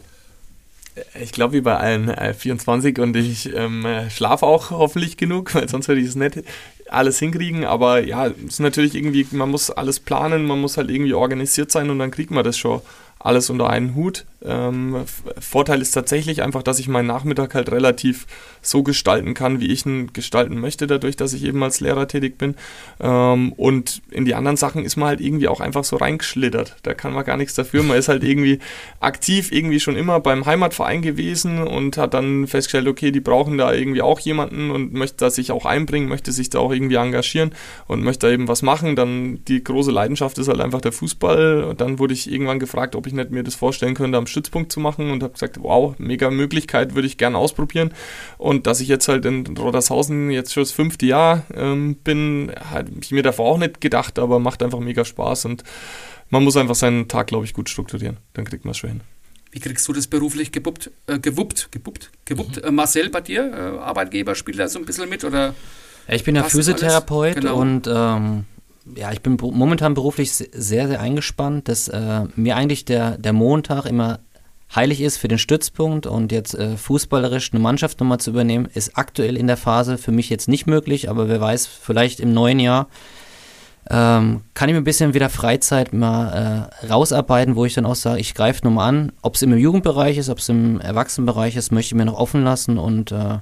Ich glaube, wie bei allen äh, 24 und ich ähm, schlafe auch hoffentlich genug, weil sonst würde ich es nicht alles hinkriegen. Aber ja, es ist natürlich irgendwie, man muss alles planen, man muss halt irgendwie organisiert sein und dann kriegt man das schon alles unter einen Hut. Ähm, Vorteil ist tatsächlich einfach, dass ich meinen Nachmittag halt relativ so gestalten kann, wie ich ihn gestalten möchte, dadurch, dass ich eben als Lehrer tätig bin. Ähm, und in die anderen Sachen ist man halt irgendwie auch einfach so reingeschlittert. Da kann man gar nichts dafür. Man ist halt irgendwie aktiv irgendwie schon immer beim Heimatverein gewesen und hat dann festgestellt, okay, die brauchen da irgendwie auch jemanden und möchte da sich auch einbringen, möchte sich da auch irgendwie engagieren und möchte da eben was machen. Dann die große Leidenschaft ist halt einfach der Fußball. Und dann wurde ich irgendwann gefragt, ob ich nicht mir das vorstellen könnte, am Stützpunkt zu machen und habe gesagt, wow, mega Möglichkeit, würde ich gerne ausprobieren. Und dass ich jetzt halt in Rodershausen jetzt schon das fünfte Jahr ähm, bin, habe ich mir davor auch nicht gedacht, aber macht einfach mega Spaß und man muss einfach seinen Tag, glaube ich, gut strukturieren. Dann kriegt man es schon hin. Wie kriegst du das beruflich gebuppt, äh, gewuppt, gebuppt, gewuppt? Mhm. Äh, Marcel, bei dir, äh, Arbeitgeber, spielt da so ein bisschen mit oder? Ich bin ja Physiotherapeut genau. und ähm, ja, ich bin momentan beruflich sehr, sehr eingespannt, dass äh, mir eigentlich der, der Montag immer heilig ist für den Stützpunkt und jetzt äh, fußballerisch eine Mannschaft nochmal zu übernehmen, ist aktuell in der Phase für mich jetzt nicht möglich, aber wer weiß, vielleicht im neuen Jahr ähm, kann ich mir ein bisschen wieder Freizeit mal äh, rausarbeiten, wo ich dann auch sage, ich greife nur mal an, ob es im Jugendbereich ist, ob es im Erwachsenenbereich ist, möchte ich mir noch offen lassen und äh,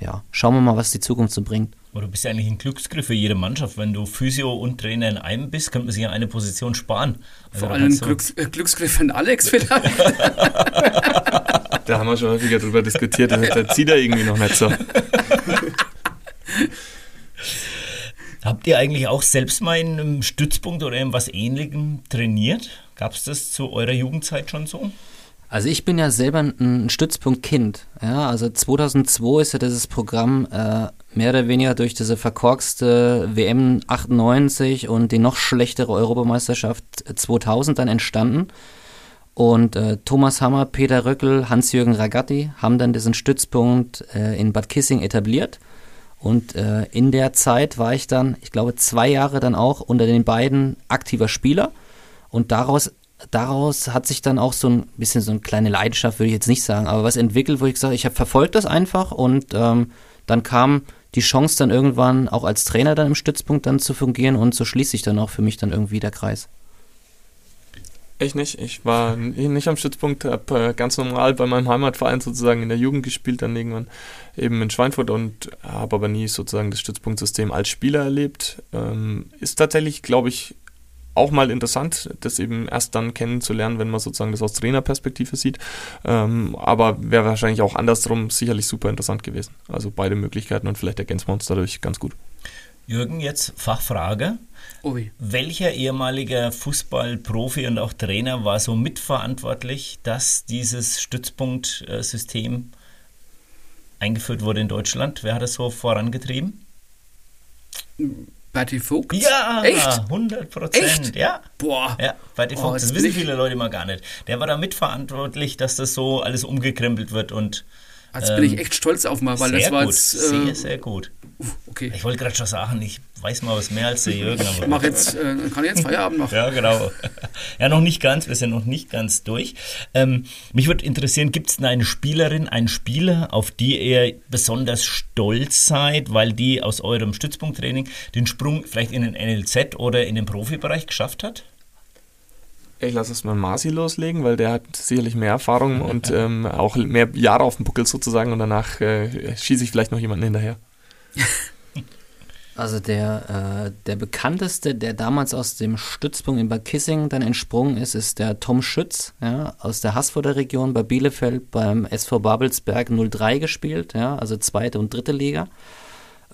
ja, schauen wir mal, was die Zukunft so bringt. Aber du bist ja eigentlich ein Glücksgriff für jede Mannschaft. Wenn du Physio und Trainer in einem bist, könnte man sich ja eine Position sparen. Also Vor allem Glücks, äh, Glücksgriff für Alex vielleicht. da haben wir schon häufiger drüber diskutiert. Da zieht er irgendwie noch nicht so. Habt ihr eigentlich auch selbst mal in einem Stützpunkt oder in was ähnlichem trainiert? Gab es das zu eurer Jugendzeit schon so? Also ich bin ja selber ein Stützpunktkind. Ja, also 2002 ist ja dieses Programm äh, mehr oder weniger durch diese verkorkste WM 98 und die noch schlechtere Europameisterschaft 2000 dann entstanden. Und äh, Thomas Hammer, Peter Röckel, Hans-Jürgen Ragatti haben dann diesen Stützpunkt äh, in Bad Kissing etabliert. Und äh, in der Zeit war ich dann, ich glaube, zwei Jahre dann auch unter den beiden aktiver Spieler. Und daraus, daraus hat sich dann auch so ein bisschen so eine kleine Leidenschaft, würde ich jetzt nicht sagen, aber was entwickelt, wo ich gesagt ich habe verfolgt das einfach und ähm, dann kam die Chance dann irgendwann auch als Trainer dann im Stützpunkt dann zu fungieren und so schließt sich dann auch für mich dann irgendwie der Kreis. Ich nicht. Ich war nicht am Stützpunkt, habe äh, ganz normal bei meinem Heimatverein sozusagen in der Jugend gespielt, dann irgendwann eben in Schweinfurt und habe aber nie sozusagen das Stützpunktsystem als Spieler erlebt. Ähm, ist tatsächlich, glaube ich, auch mal interessant, das eben erst dann kennenzulernen, wenn man sozusagen das aus Trainerperspektive sieht. Ähm, aber wäre wahrscheinlich auch andersrum sicherlich super interessant gewesen. Also beide Möglichkeiten und vielleicht ergänzen wir uns dadurch ganz gut. Jürgen, jetzt Fachfrage. Ui. Welcher ehemaliger Fußballprofi und auch Trainer war so mitverantwortlich, dass dieses Stützpunktsystem eingeführt wurde in Deutschland? Wer hat das so vorangetrieben? Bertie Vogt? Ja, Echt? 100 Prozent. Ja. Boah. Ja, Bertie oh, Vogt, das wissen viele Leute mal gar nicht. Der war da mitverantwortlich, dass das so alles umgekrempelt wird und. Also ähm, bin ich ähm, echt stolz auf mal, weil das war gut, jetzt. Äh, sehr, sehr gut. Okay. Ich wollte gerade schon sagen, ich weiß mal was mehr als der Jürgen. ich mach jetzt, äh, kann ich jetzt Feierabend machen? ja, genau. Ja, noch nicht ganz, wir sind noch nicht ganz durch. Ähm, mich würde interessieren, gibt es eine Spielerin, einen Spieler, auf die ihr besonders stolz seid, weil die aus eurem Stützpunkttraining den Sprung vielleicht in den NLZ oder in den Profibereich geschafft hat? Ich lasse es mal Masi loslegen, weil der hat sicherlich mehr Erfahrung und ähm, auch mehr Jahre auf dem Buckel sozusagen und danach äh, schieße ich vielleicht noch jemanden hinterher. Also der, äh, der bekannteste, der damals aus dem Stützpunkt in Bad Kissing dann entsprungen ist, ist der Tom Schütz, ja, aus der Haßfurter Region bei Bielefeld beim SV Babelsberg 03 gespielt, ja, also zweite und dritte Liga.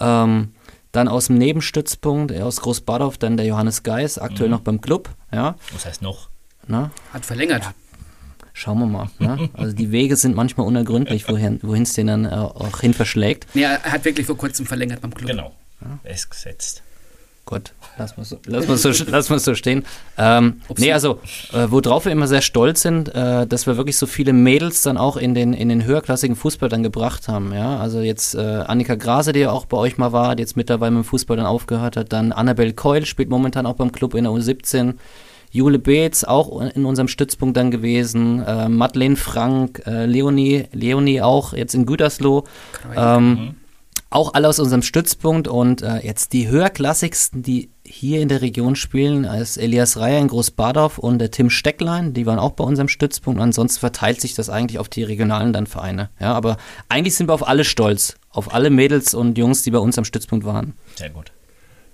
Ähm, dann aus dem Nebenstützpunkt, aus Großbadorf, dann der Johannes Geis, aktuell mhm. noch beim Club, ja. Was heißt noch? Na? Hat verlängert. Ja, Schauen wir mal. Ne? Also die Wege sind manchmal unergründlich, wohin es den dann äh, auch hin verschlägt. Nee, er hat wirklich vor kurzem verlängert beim Club. Genau. Ja. Er ist gesetzt. Gut, lass mal so, lass mal so, lass mal so stehen. Ähm, nee, also, äh, worauf wir immer sehr stolz sind, äh, dass wir wirklich so viele Mädels dann auch in den, in den höherklassigen Fußball dann gebracht haben. Ja? Also jetzt äh, Annika Grase, die ja auch bei euch mal war, die jetzt mittlerweile mit dem Fußball dann aufgehört hat. Dann Annabelle Keul spielt momentan auch beim Club in der U17. Jule Beetz auch in unserem Stützpunkt dann gewesen, äh, Madeleine Frank, äh, Leonie, Leonie auch jetzt in Gütersloh. Ähm, mhm. Auch alle aus unserem Stützpunkt und äh, jetzt die höherklassigsten, die hier in der Region spielen, als Elias Reier in Großbadorf und der Tim Stecklein, die waren auch bei unserem Stützpunkt. Ansonsten verteilt sich das eigentlich auf die regionalen dann Vereine. Ja, aber eigentlich sind wir auf alle stolz, auf alle Mädels und Jungs, die bei uns am Stützpunkt waren. Sehr gut.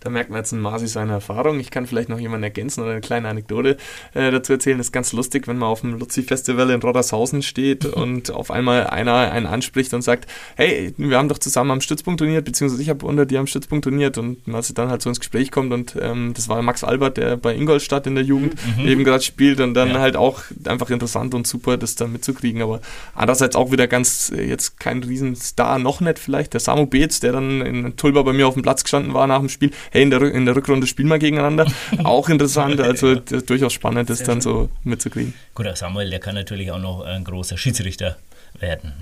Da merkt man jetzt ein Masi seine Erfahrung. Ich kann vielleicht noch jemanden ergänzen oder eine kleine Anekdote äh, dazu erzählen. Das ist ganz lustig, wenn man auf dem Luzi-Festival in Roddershausen steht und auf einmal einer einen anspricht und sagt, hey, wir haben doch zusammen am Stützpunkt trainiert, beziehungsweise ich habe unter dir am Stützpunkt trainiert und man dann halt so ins Gespräch kommt und ähm, das war Max Albert, der bei Ingolstadt in der Jugend mhm. eben gerade spielt und dann ja. halt auch einfach interessant und super, das dann mitzukriegen. Aber andererseits auch wieder ganz, äh, jetzt kein Riesenstar, noch nicht vielleicht, der Samu Beetz, der dann in Tulba bei mir auf dem Platz gestanden war nach dem Spiel, hey, in der, in der Rückrunde spielen wir gegeneinander. Auch interessant, also das durchaus spannend, das Sehr dann schön. so mitzukriegen. Gut, der Samuel, der kann natürlich auch noch ein großer Schiedsrichter werden.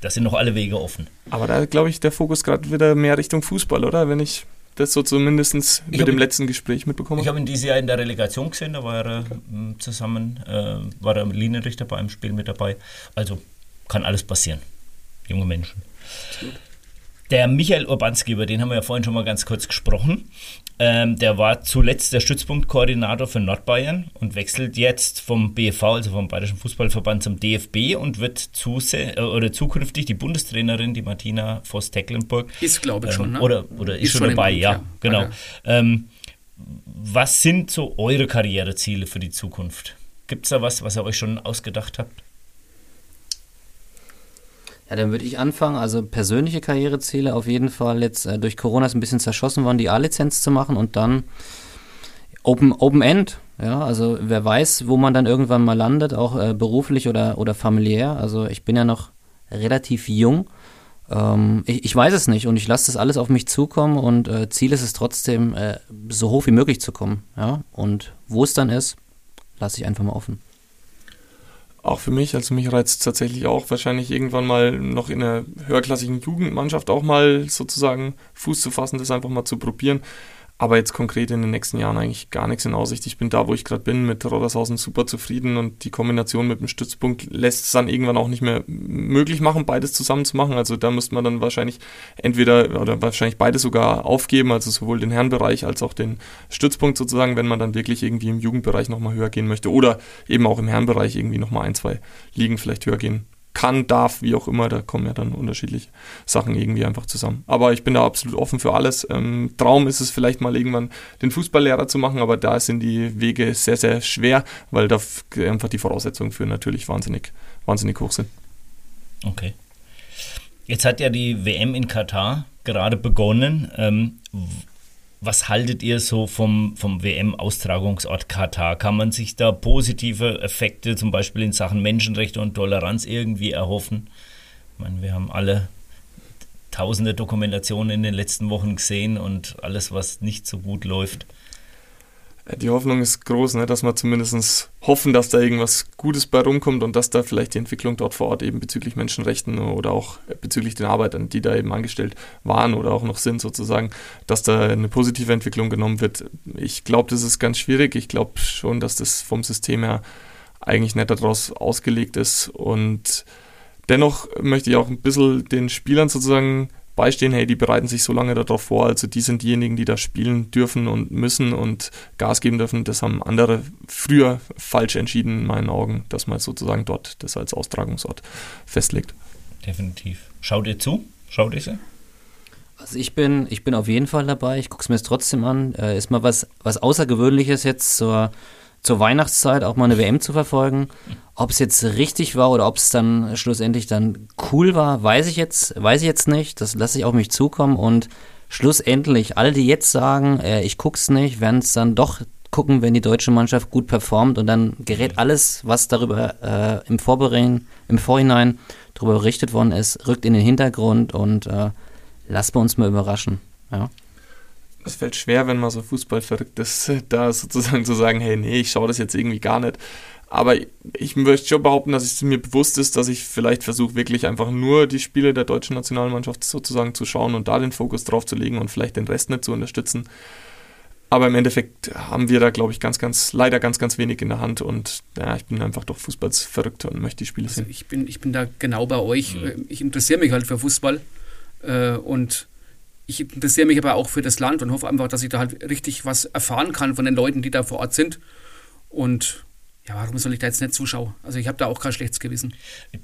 Das sind noch alle Wege offen. Aber da glaube ich, der Fokus gerade wieder mehr Richtung Fußball, oder? Wenn ich das so zumindest mit dem letzten Gespräch mitbekommen Ich habe ihn dieses Jahr in der Relegation gesehen, da war er äh, zusammen, äh, war der Linienrichter bei einem Spiel mit dabei. Also kann alles passieren. Junge Menschen. Absolut. Der Michael Urbanski, über den haben wir ja vorhin schon mal ganz kurz gesprochen. Ähm, der war zuletzt der Stützpunktkoordinator für Nordbayern und wechselt jetzt vom BFV, also vom Bayerischen Fußballverband, zum DFB und wird zuse äh, oder zukünftig die Bundestrainerin, die Martina Voss-Tecklenburg. Ist, glaube ich, ähm, schon, ne? Oder, oder ist, Ist schon, schon dabei, Amt, ja, ja. genau. Okay. Ähm, was sind so eure Karriereziele für die Zukunft? Gibt es da was, was ihr euch schon ausgedacht habt? Dann würde ich anfangen. Also persönliche Karriereziele auf jeden Fall jetzt äh, durch Corona ist ein bisschen zerschossen worden, die A-Lizenz zu machen und dann Open, Open End. Ja, also wer weiß, wo man dann irgendwann mal landet, auch äh, beruflich oder, oder familiär. Also ich bin ja noch relativ jung. Ähm, ich, ich weiß es nicht und ich lasse das alles auf mich zukommen und äh, Ziel ist es trotzdem, äh, so hoch wie möglich zu kommen. Ja, und wo es dann ist, lasse ich einfach mal offen. Auch für mich, also mich reizt tatsächlich auch, wahrscheinlich irgendwann mal noch in einer höherklassigen Jugendmannschaft auch mal sozusagen Fuß zu fassen, das einfach mal zu probieren. Aber jetzt konkret in den nächsten Jahren eigentlich gar nichts in Aussicht. Ich bin da, wo ich gerade bin, mit Roddershausen super zufrieden und die Kombination mit dem Stützpunkt lässt es dann irgendwann auch nicht mehr möglich machen, beides zusammen zu machen. Also da müsste man dann wahrscheinlich entweder oder wahrscheinlich beides sogar aufgeben, also sowohl den Herrenbereich als auch den Stützpunkt sozusagen, wenn man dann wirklich irgendwie im Jugendbereich nochmal höher gehen möchte oder eben auch im Herrenbereich irgendwie nochmal ein, zwei Ligen vielleicht höher gehen kann, darf, wie auch immer, da kommen ja dann unterschiedliche Sachen irgendwie einfach zusammen. Aber ich bin da absolut offen für alles. Ähm, Traum ist es vielleicht mal irgendwann den Fußballlehrer zu machen, aber da sind die Wege sehr, sehr schwer, weil da einfach die Voraussetzungen für natürlich wahnsinnig, wahnsinnig hoch sind. Okay. Jetzt hat ja die WM in Katar gerade begonnen. Ähm, was haltet ihr so vom, vom WM-Austragungsort Katar? Kann man sich da positive Effekte, zum Beispiel in Sachen Menschenrechte und Toleranz, irgendwie erhoffen? Ich meine, wir haben alle tausende Dokumentationen in den letzten Wochen gesehen und alles, was nicht so gut läuft. Äh, Die Hoffnung ist groß, ne, dass wir zumindest hoffen, dass da irgendwas Gutes bei rumkommt und dass da vielleicht die Entwicklung dort vor Ort eben bezüglich Menschenrechten oder auch bezüglich den Arbeitern, die da eben angestellt waren oder auch noch sind sozusagen, dass da eine positive Entwicklung genommen wird. Ich glaube, das ist ganz schwierig. Ich glaube schon, dass das vom System her eigentlich nicht daraus ausgelegt ist und dennoch möchte ich auch ein bisschen den Spielern sozusagen beistehen, hey, die bereiten sich so lange darauf vor, also die sind diejenigen, die da spielen dürfen und müssen und Gas geben dürfen. Das haben andere früher falsch entschieden, in meinen Augen, dass man sozusagen dort das als Austragungsort festlegt. Definitiv. Schaut ihr zu? Schaut ihr sie? Also ich bin, ich bin auf jeden Fall dabei. Ich gucke es mir jetzt trotzdem an. Äh, ist mal was, was Außergewöhnliches jetzt zur, zur Weihnachtszeit auch mal eine WM zu verfolgen. Ob es jetzt richtig war oder ob es dann schlussendlich dann cool war, weiß ich jetzt, weiß ich jetzt nicht. Das lasse ich auf mich zukommen und schlussendlich alle, die jetzt sagen, äh, ich guck's nicht, werden es dann doch gucken, wenn die deutsche Mannschaft gut performt und dann gerät alles, was darüber äh, im, Vorberein, im Vorhinein darüber berichtet worden ist, rückt in den Hintergrund und äh, lassen wir uns mal überraschen. Ja. Es fällt schwer, wenn man so Fußball verrückt ist, da sozusagen zu sagen, hey, nee, ich schaue das jetzt irgendwie gar nicht. Aber ich möchte schon behaupten, dass es mir bewusst ist, dass ich vielleicht versuche, wirklich einfach nur die Spiele der deutschen Nationalmannschaft sozusagen zu schauen und da den Fokus drauf zu legen und vielleicht den Rest nicht zu unterstützen. Aber im Endeffekt haben wir da, glaube ich, ganz, ganz, leider ganz, ganz wenig in der Hand und ja, ich bin einfach doch fußballsverrückt und möchte die Spiele Also sehen. ich bin, ich bin da genau bei euch. Äh, Ich interessiere mich halt für Fußball äh, und ich interessiere mich aber auch für das Land und hoffe einfach, dass ich da halt richtig was erfahren kann von den Leuten, die da vor Ort sind. Und ja, warum soll ich da jetzt nicht zuschauen? Also ich habe da auch kein schlechtes Gewissen.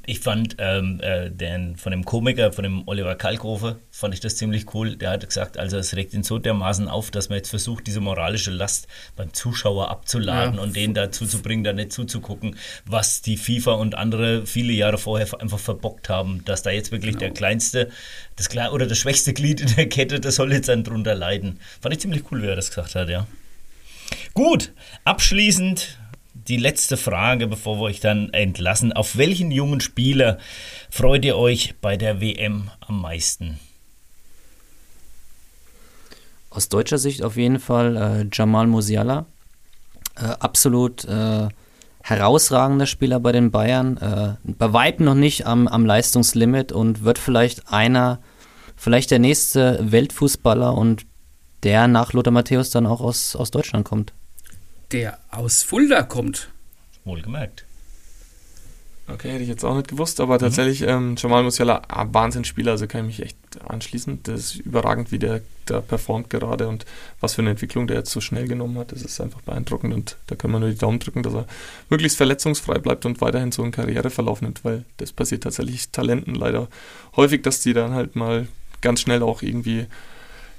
Ich fand ähm, äh, den, von dem Komiker, von dem Oliver Kalkofe, fand ich das ziemlich cool. Der hat gesagt, also es regt ihn so dermaßen auf, dass man jetzt versucht, diese moralische Last beim Zuschauer abzuladen Ja. und den dazu zu bringen, da nicht zuzugucken, was die FIFA und andere viele Jahre vorher einfach verbockt haben, dass da jetzt wirklich der kleinste, das kle oder das schwächste Glied in der Kette, das soll jetzt dann drunter leiden. Fand ich ziemlich cool, wie er das gesagt hat, ja. Gut, abschließend die letzte Frage, bevor wir euch dann entlassen. Auf welchen jungen Spieler freut ihr euch bei der WM am meisten? Aus deutscher Sicht auf jeden Fall äh, Jamal Musiala. Äh, absolut äh, herausragender Spieler bei den Bayern. Äh, bei weitem noch nicht am, am Leistungslimit und wird vielleicht einer, vielleicht der nächste Weltfußballer und der nach Lothar Matthäus dann auch aus, aus Deutschland kommt. Der aus Fulda kommt. Wohlgemerkt. Okay, hätte ich jetzt auch nicht gewusst, aber mhm. tatsächlich, ähm, Jamal Musiala, ah, Wahnsinnsspieler, also kann ich mich echt anschließen. Das ist überragend, wie der da performt gerade und was für eine Entwicklung der jetzt so schnell genommen hat. Das ist einfach beeindruckend und da können wir nur die Daumen drücken, dass er möglichst verletzungsfrei bleibt und weiterhin so einen Karriereverlauf nimmt, weil das passiert tatsächlich Talenten leider häufig, dass die dann halt mal ganz schnell auch irgendwie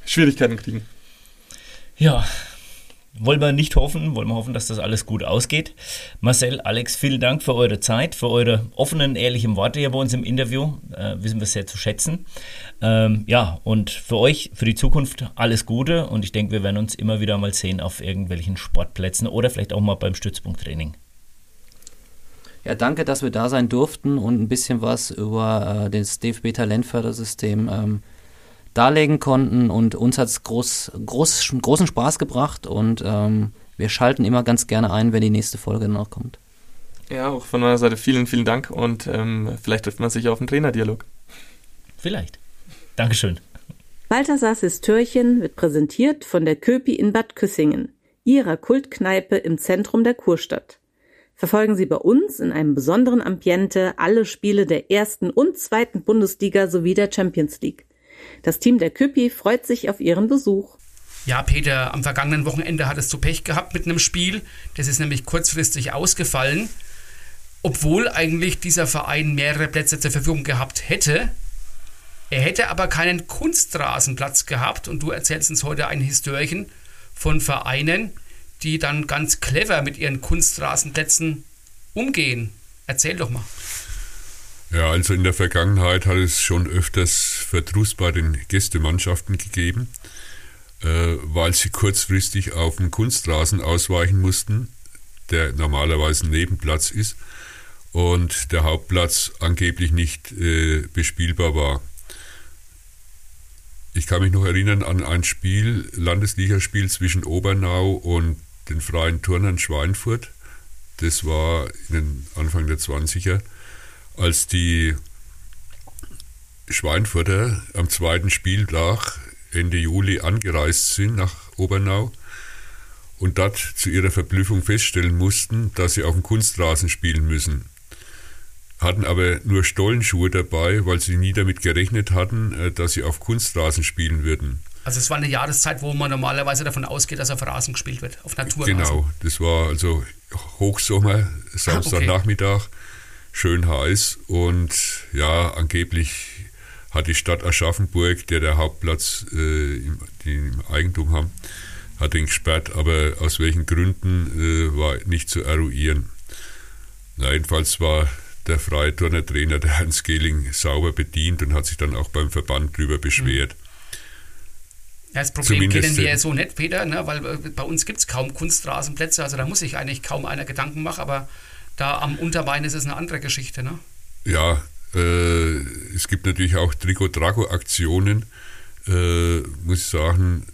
Schwierigkeiten kriegen. Ja, wollen wir nicht hoffen, wollen wir hoffen, dass das alles gut ausgeht. Marcel, Alex, vielen Dank für eure Zeit, für eure offenen, ehrlichen Worte hier bei uns im Interview. Äh, wissen wir sehr zu schätzen. Ähm, ja, und für euch, für die Zukunft alles Gute und ich denke, wir werden uns immer wieder mal sehen auf irgendwelchen Sportplätzen oder vielleicht auch mal beim Stützpunkttraining. Ja, danke, dass wir da sein durften und ein bisschen was über äh, das DFB Talentfördersystem ähm, darlegen konnten und uns hat es groß, groß, großen Spaß gebracht und ähm, wir schalten immer ganz gerne ein, wenn die nächste Folge noch kommt. Ja, auch von meiner Seite vielen, vielen Dank und ähm, vielleicht trifft man sich auf einen Trainerdialog. Vielleicht. Dankeschön. Balthasars Türchen wird präsentiert von der Köpi in Bad Küssingen, ihrer Kultkneipe im Zentrum der Kurstadt. Verfolgen Sie bei uns in einem besonderen Ambiente alle Spiele der ersten und zweiten Bundesliga sowie der Champions League. Das Team der Küppi freut sich auf Ihren Besuch. Ja, Peter, am vergangenen Wochenende hat es zu Pech gehabt mit einem Spiel. Das ist nämlich kurzfristig ausgefallen. Obwohl eigentlich dieser Verein mehrere Plätze zur Verfügung gehabt hätte. Er hätte aber keinen Kunstrasenplatz gehabt und du erzählst uns heute ein Histörchen von Vereinen, die dann ganz clever mit ihren Kunstrasenplätzen umgehen. Erzähl doch mal. Ja, also in der Vergangenheit hat es schon öfters Verdruss bei den Gästemannschaften gegeben, äh, weil sie kurzfristig auf den Kunstrasen ausweichen mussten, der normalerweise Nebenplatz ist und der Hauptplatz angeblich nicht äh, bespielbar war. Ich kann mich noch erinnern an ein Spiel, Landesligaspiel zwischen Obernau und den Freien Turnern Schweinfurt. Das war in den Anfang der 20er als die Schweinfurter am zweiten Spieltag Ende Juli angereist sind nach Obernau und dort zu ihrer Verblüffung feststellen mussten, dass sie auf dem Kunstrasen spielen müssen. Hatten aber nur Stollenschuhe dabei, weil sie nie damit gerechnet hatten, äh, dass sie auf Kunstrasen spielen würden. Also es war eine Jahreszeit, wo man normalerweise davon ausgeht, dass auf Rasen gespielt wird, auf Naturrasen. Genau, das war also Hochsommer, Samstagnachmittag. Okay schön heiß und ja, angeblich hat die Stadt Aschaffenburg, der der Hauptplatz äh, im, die im Eigentum haben, hat ihn gesperrt, aber aus welchen Gründen äh, war nicht zu eruieren. Na, jedenfalls war der freie Turnertrainer, der Hans Gehling, sauber bedient und hat sich dann auch beim Verband darüber beschwert. Ja, das Problem Zumindest kennen wir ja so nicht, Peter, ne? weil äh, bei uns gibt es kaum Kunstrasenplätze, also da muss sich eigentlich kaum einer Gedanken machen, aber da am Unterbein ist es eine andere Geschichte, ne? Ja, äh, es gibt natürlich auch Trikot-Drago-Aktionen, äh, muss ich sagen,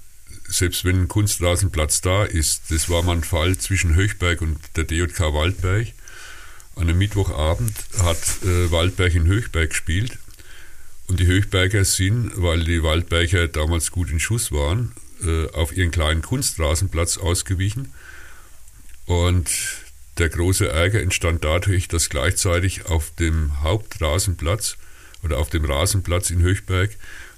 selbst wenn ein Kunstrasenplatz da ist, das war mal ein Fall zwischen Höchberg und der DJK Waldberg. An einem Mittwochabend hat äh, Waldberg in Höchberg gespielt und die Höchberger sind, weil die Waldberger damals gut in Schuss waren, äh, auf ihren kleinen Kunstrasenplatz ausgewichen. Und der große Ärger entstand dadurch, dass gleichzeitig auf dem Hauptrasenplatz oder auf dem Rasenplatz in Höchberg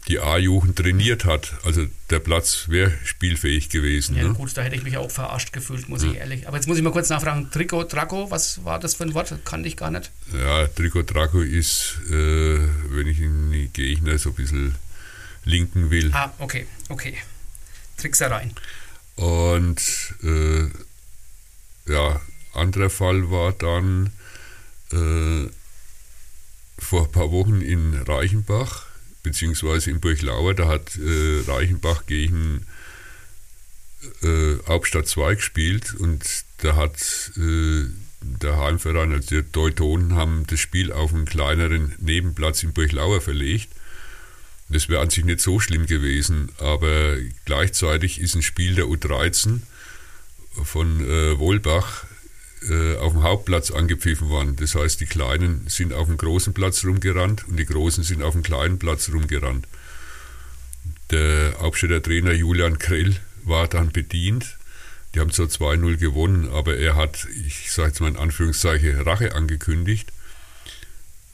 die A-Jugend trainiert hat. Also der Platz wäre spielfähig gewesen. Ja, ne? gut, da hätte ich mich auch verarscht gefühlt, muss ja. ich ehrlich. Aber jetzt muss ich mal kurz nachfragen: Trikot, Draco, was war das für ein Wort? Kannte ich gar nicht. Ja, Trikot, Draco ist, äh, wenn ich in die Gegner so ein bisschen linken will. Ah, okay, okay. Tricksereien. Und äh, ja, anderer Fall war dann äh, vor ein paar Wochen in Reichenbach, beziehungsweise in Burglauer, da hat äh, Reichenbach gegen äh, Hauptstadt 2 gespielt und da hat äh, der Heimverein, also die Teutonen, haben das Spiel auf einen kleineren Nebenplatz in Burglauer verlegt. Das wäre an sich nicht so schlimm gewesen, aber gleichzeitig ist ein Spiel der U13 von äh, Wohlbach äh, auf dem Hauptplatz angepfiffen worden. Das heißt, die Kleinen sind auf dem großen Platz rumgerannt und die Großen sind auf dem kleinen Platz rumgerannt. Der Hauptstädter Trainer Julian Krell war dann bedient. Die haben zwar 2-0 gewonnen, aber er hat, ich sage jetzt mal in Anführungszeichen, Rache angekündigt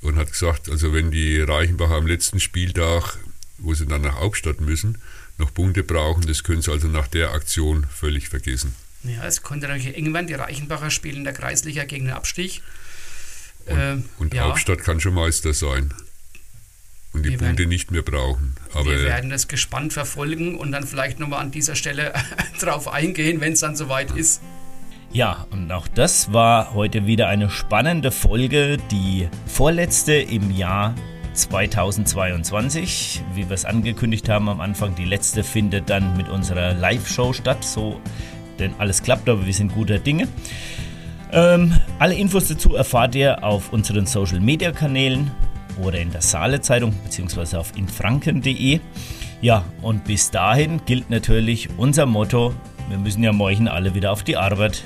und hat gesagt, also wenn die Reichenbacher am letzten Spieltag, wo sie dann nach Hauptstadt müssen, noch Punkte brauchen, das können sie also nach der Aktion völlig vergessen. Ja, es konnte natürlich werden. Die Reichenbacher spielen in der Kreisliga gegen den Abstieg. Und, Ähm, und ja. Hauptstadt kann schon Meister sein. Und die Wir Punkte werden- nicht mehr brauchen. Aber Wir werden das gespannt verfolgen und dann vielleicht nochmal an dieser Stelle drauf eingehen, wenn es dann soweit ist. Ja, und auch das war heute wieder eine spannende Folge, die vorletzte im Jahr 2022. Wie wir es angekündigt haben am Anfang, die letzte findet dann mit unserer Live-Show statt, so denn alles klappt, aber wir sind guter Dinge. Ähm, alle Infos dazu erfahrt ihr auf unseren Social Media Kanälen oder in der Saale Zeitung bzw. auf infranken.de. Ja, und bis dahin gilt natürlich unser Motto: Wir müssen ja morgen alle wieder auf die Arbeit.